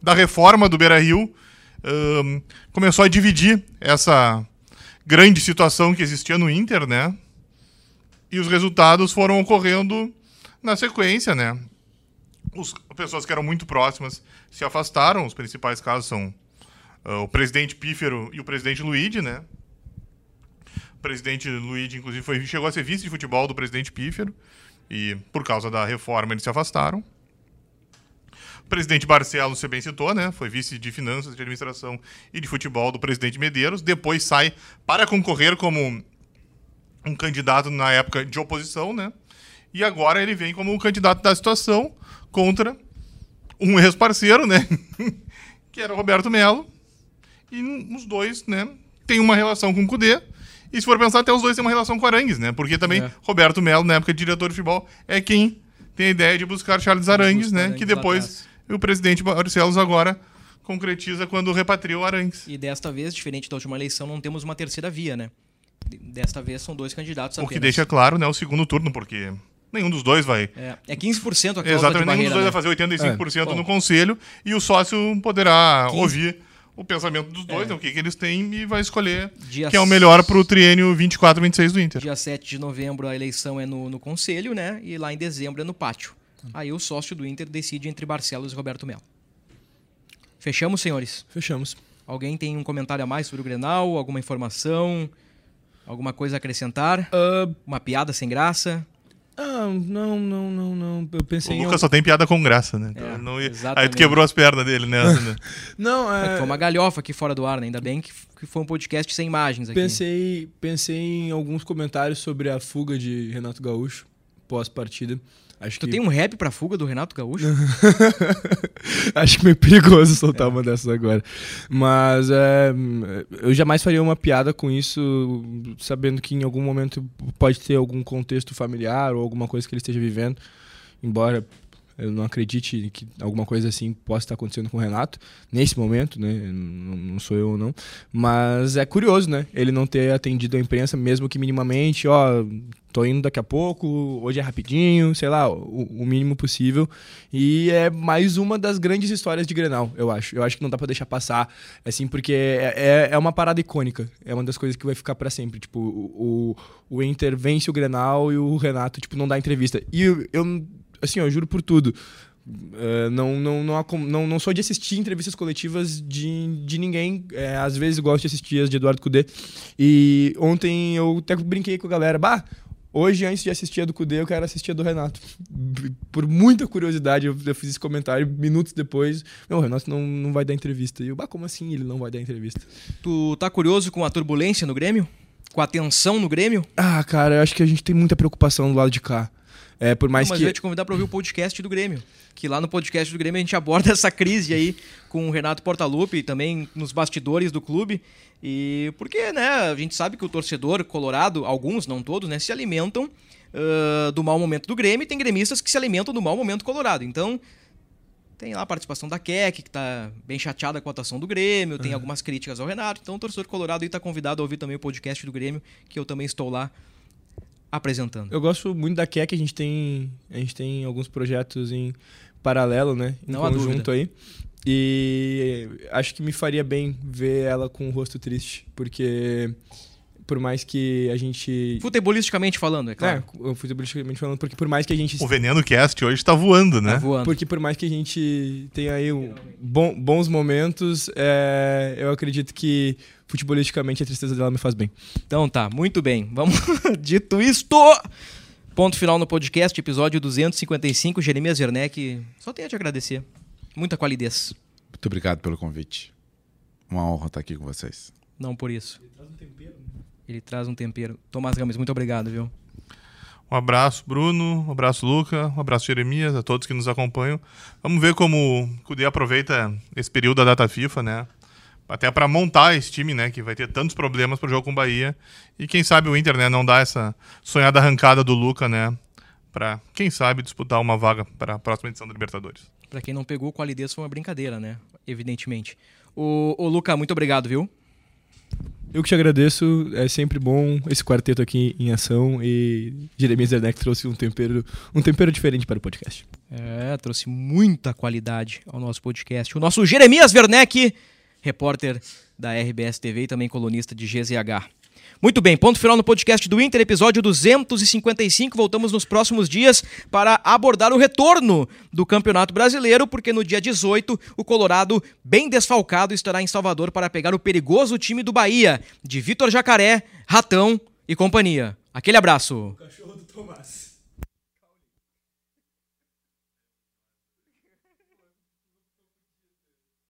Speaker 4: da reforma do Beira-Rio uh, começou a dividir essa grande situação que existia no Inter, né? E os resultados foram ocorrendo na sequência, né? Os, pessoas que eram muito próximas se afastaram. Os principais casos são uh, o presidente Pífero e o presidente Luigi, né? O presidente Luigi, inclusive, foi, chegou a ser vice de futebol do presidente Pífero. E por causa da reforma eles se afastaram. O presidente Barcelos, você bem citou, né? Foi vice de finanças, de administração e de futebol do presidente Medeiros. Depois sai para concorrer como um candidato na época de oposição, né? E agora ele vem como um candidato da situação contra um ex-parceiro, né? que era o Roberto Melo. E os dois, né, têm uma relação com o Cudê. E se for pensar, até os dois têm uma relação com Arangues, né? Porque também é. Roberto Melo, na época de diretor de futebol, é quem tem a ideia de buscar Charles Arangues, né? Arangues que depois o presidente Barcelos agora concretiza quando repatriou Arangues.
Speaker 1: E desta vez, diferente da última eleição, não temos uma terceira via, né? Desta vez são dois candidatos apenas.
Speaker 4: O que deixa claro, né, o segundo turno, porque Nenhum dos dois vai.
Speaker 1: É, é 15% a cláusula
Speaker 4: Exatamente, nenhum dos dois
Speaker 1: né?
Speaker 4: vai fazer 85% é. no conselho e o sócio poderá 15. ouvir o pensamento dos dois, é. né, o que, que eles têm e vai escolher Dia quem é o melhor para o triênio 24-26 do Inter.
Speaker 1: Dia 7 de novembro a eleição é no, no conselho, né? E lá em dezembro é no pátio. Aí o sócio do Inter decide entre Barcelos e Roberto Melo. Fechamos, senhores?
Speaker 2: Fechamos.
Speaker 1: Alguém tem um comentário a mais sobre o Grenal? Alguma informação? Alguma coisa a acrescentar?
Speaker 2: Uh,
Speaker 1: Uma piada sem graça?
Speaker 2: Ah, não, não, não, não. Eu pensei
Speaker 4: o Lucas só tem piada com graça, né? Então
Speaker 1: é,
Speaker 4: não ia... Aí tu quebrou as pernas dele nessa, né?
Speaker 2: não, é...
Speaker 1: Foi uma galhofa aqui fora do ar, né? Ainda bem que foi um podcast sem imagens aqui.
Speaker 2: Pensei, pensei em alguns comentários sobre a fuga de Renato Gaúcho pós-partida. Acho
Speaker 1: tu
Speaker 2: que...
Speaker 1: tem um rap pra fuga do Renato Gaúcho?
Speaker 2: Acho meio perigoso soltar é. uma dessas agora. Mas é, eu jamais faria uma piada com isso, sabendo que em algum momento pode ter algum contexto familiar ou alguma coisa que ele esteja vivendo. Embora eu não acredite que alguma coisa assim possa estar acontecendo com o Renato nesse momento, né? Não, sou eu ou não. Mas é curioso, né? Ele não ter atendido a imprensa, mesmo que minimamente, ó, tô indo daqui a pouco, hoje é rapidinho, sei lá, o, o mínimo possível. E é mais uma das grandes histórias de Grenal, eu acho. Eu acho que não dá para deixar passar, assim, porque é, é, é, uma parada icônica. É uma das coisas que vai ficar para sempre. Tipo, o, o, o Inter vence o Grenal e o Renato, tipo, não dá entrevista. E eu, eu assim, eu juro por tudo. Uh, não, não, não, não, não sou de assistir entrevistas coletivas de, de ninguém. É, às vezes gosto de assistir as de Eduardo Cudê. E ontem eu até brinquei com a galera. Bah, hoje, antes de assistir a do Cudê, eu quero assistir a do Renato. Por muita curiosidade, eu, eu fiz esse comentário. Minutos depois, meu, o Renato não, não vai dar entrevista. E eu, bah, como assim ele não vai dar entrevista?
Speaker 1: Tu tá curioso com a turbulência no Grêmio? Com a tensão no Grêmio?
Speaker 2: Ah, cara, eu acho que a gente tem muita preocupação do lado de cá. É, por mais
Speaker 1: Não, mas
Speaker 2: que.
Speaker 1: eu ia te convidar para ouvir o podcast do Grêmio. Que lá no podcast do Grêmio a gente aborda essa crise aí com o Renato Portaluppi, também nos bastidores do clube. E porque, né, a gente sabe que o torcedor colorado, alguns, não todos, né, se alimentam uh, do mau momento do Grêmio e tem gremistas que se alimentam do mau momento colorado. Então, tem lá a participação da Keck, que tá bem chateada com a atuação do Grêmio, tem algumas críticas ao Renato. Então, o torcedor colorado aí tá convidado a ouvir também o podcast do Grêmio, que eu também estou lá apresentando.
Speaker 2: Eu gosto muito da Keck, a gente tem a gente tem alguns projetos em paralelo, né, em
Speaker 1: Não
Speaker 2: conjunto aí. E acho que me faria bem ver ela com o rosto triste, porque por mais que a gente
Speaker 1: Futebolisticamente falando, é claro.
Speaker 2: É, futebolisticamente falando, porque por mais que a gente
Speaker 4: O Veneno Cast hoje tá voando, né?
Speaker 1: Tá voando.
Speaker 2: Porque por mais que a gente tenha aí um bom- bons momentos, é, eu acredito que futebolisticamente a tristeza dela me faz bem.
Speaker 1: Então tá, muito bem. Vamos. Dito isto, ponto final no podcast, episódio 255. Jeremias Werneck, só tenho a te agradecer. Muita qualidez.
Speaker 3: Muito obrigado pelo convite. Uma honra estar aqui com vocês.
Speaker 1: Não por isso. Ele traz um tempero. Tomás Ramos, muito obrigado, viu?
Speaker 4: Um abraço, Bruno. Um abraço, Luca. Um abraço, Jeremias, a todos que nos acompanham. Vamos ver como o Cudê aproveita esse período da data FIFA, né? Até para montar esse time, né? Que vai ter tantos problemas pro jogo com o Bahia. E quem sabe o Inter, né? Não dá essa sonhada arrancada do Luca, né? Pra, quem sabe, disputar uma vaga para a próxima edição da Libertadores.
Speaker 1: Pra quem não pegou, qualidez foi uma brincadeira, né? Evidentemente. O, o Luca, muito obrigado, viu?
Speaker 2: Eu que te agradeço, é sempre bom esse quarteto aqui em ação e Jeremias Zerneck trouxe um tempero, um tempero diferente para o podcast.
Speaker 1: É, trouxe muita qualidade ao nosso podcast. O nosso Jeremias Werneck, repórter da RBS TV e também colunista de GZH. Muito bem, ponto final no podcast do Inter, episódio 255. Voltamos nos próximos dias para abordar o retorno do Campeonato Brasileiro, porque no dia 18 o Colorado, bem desfalcado, estará em Salvador para pegar o perigoso time do Bahia, de Vitor Jacaré, Ratão e companhia. Aquele abraço.
Speaker 2: Cachorro do Tomás.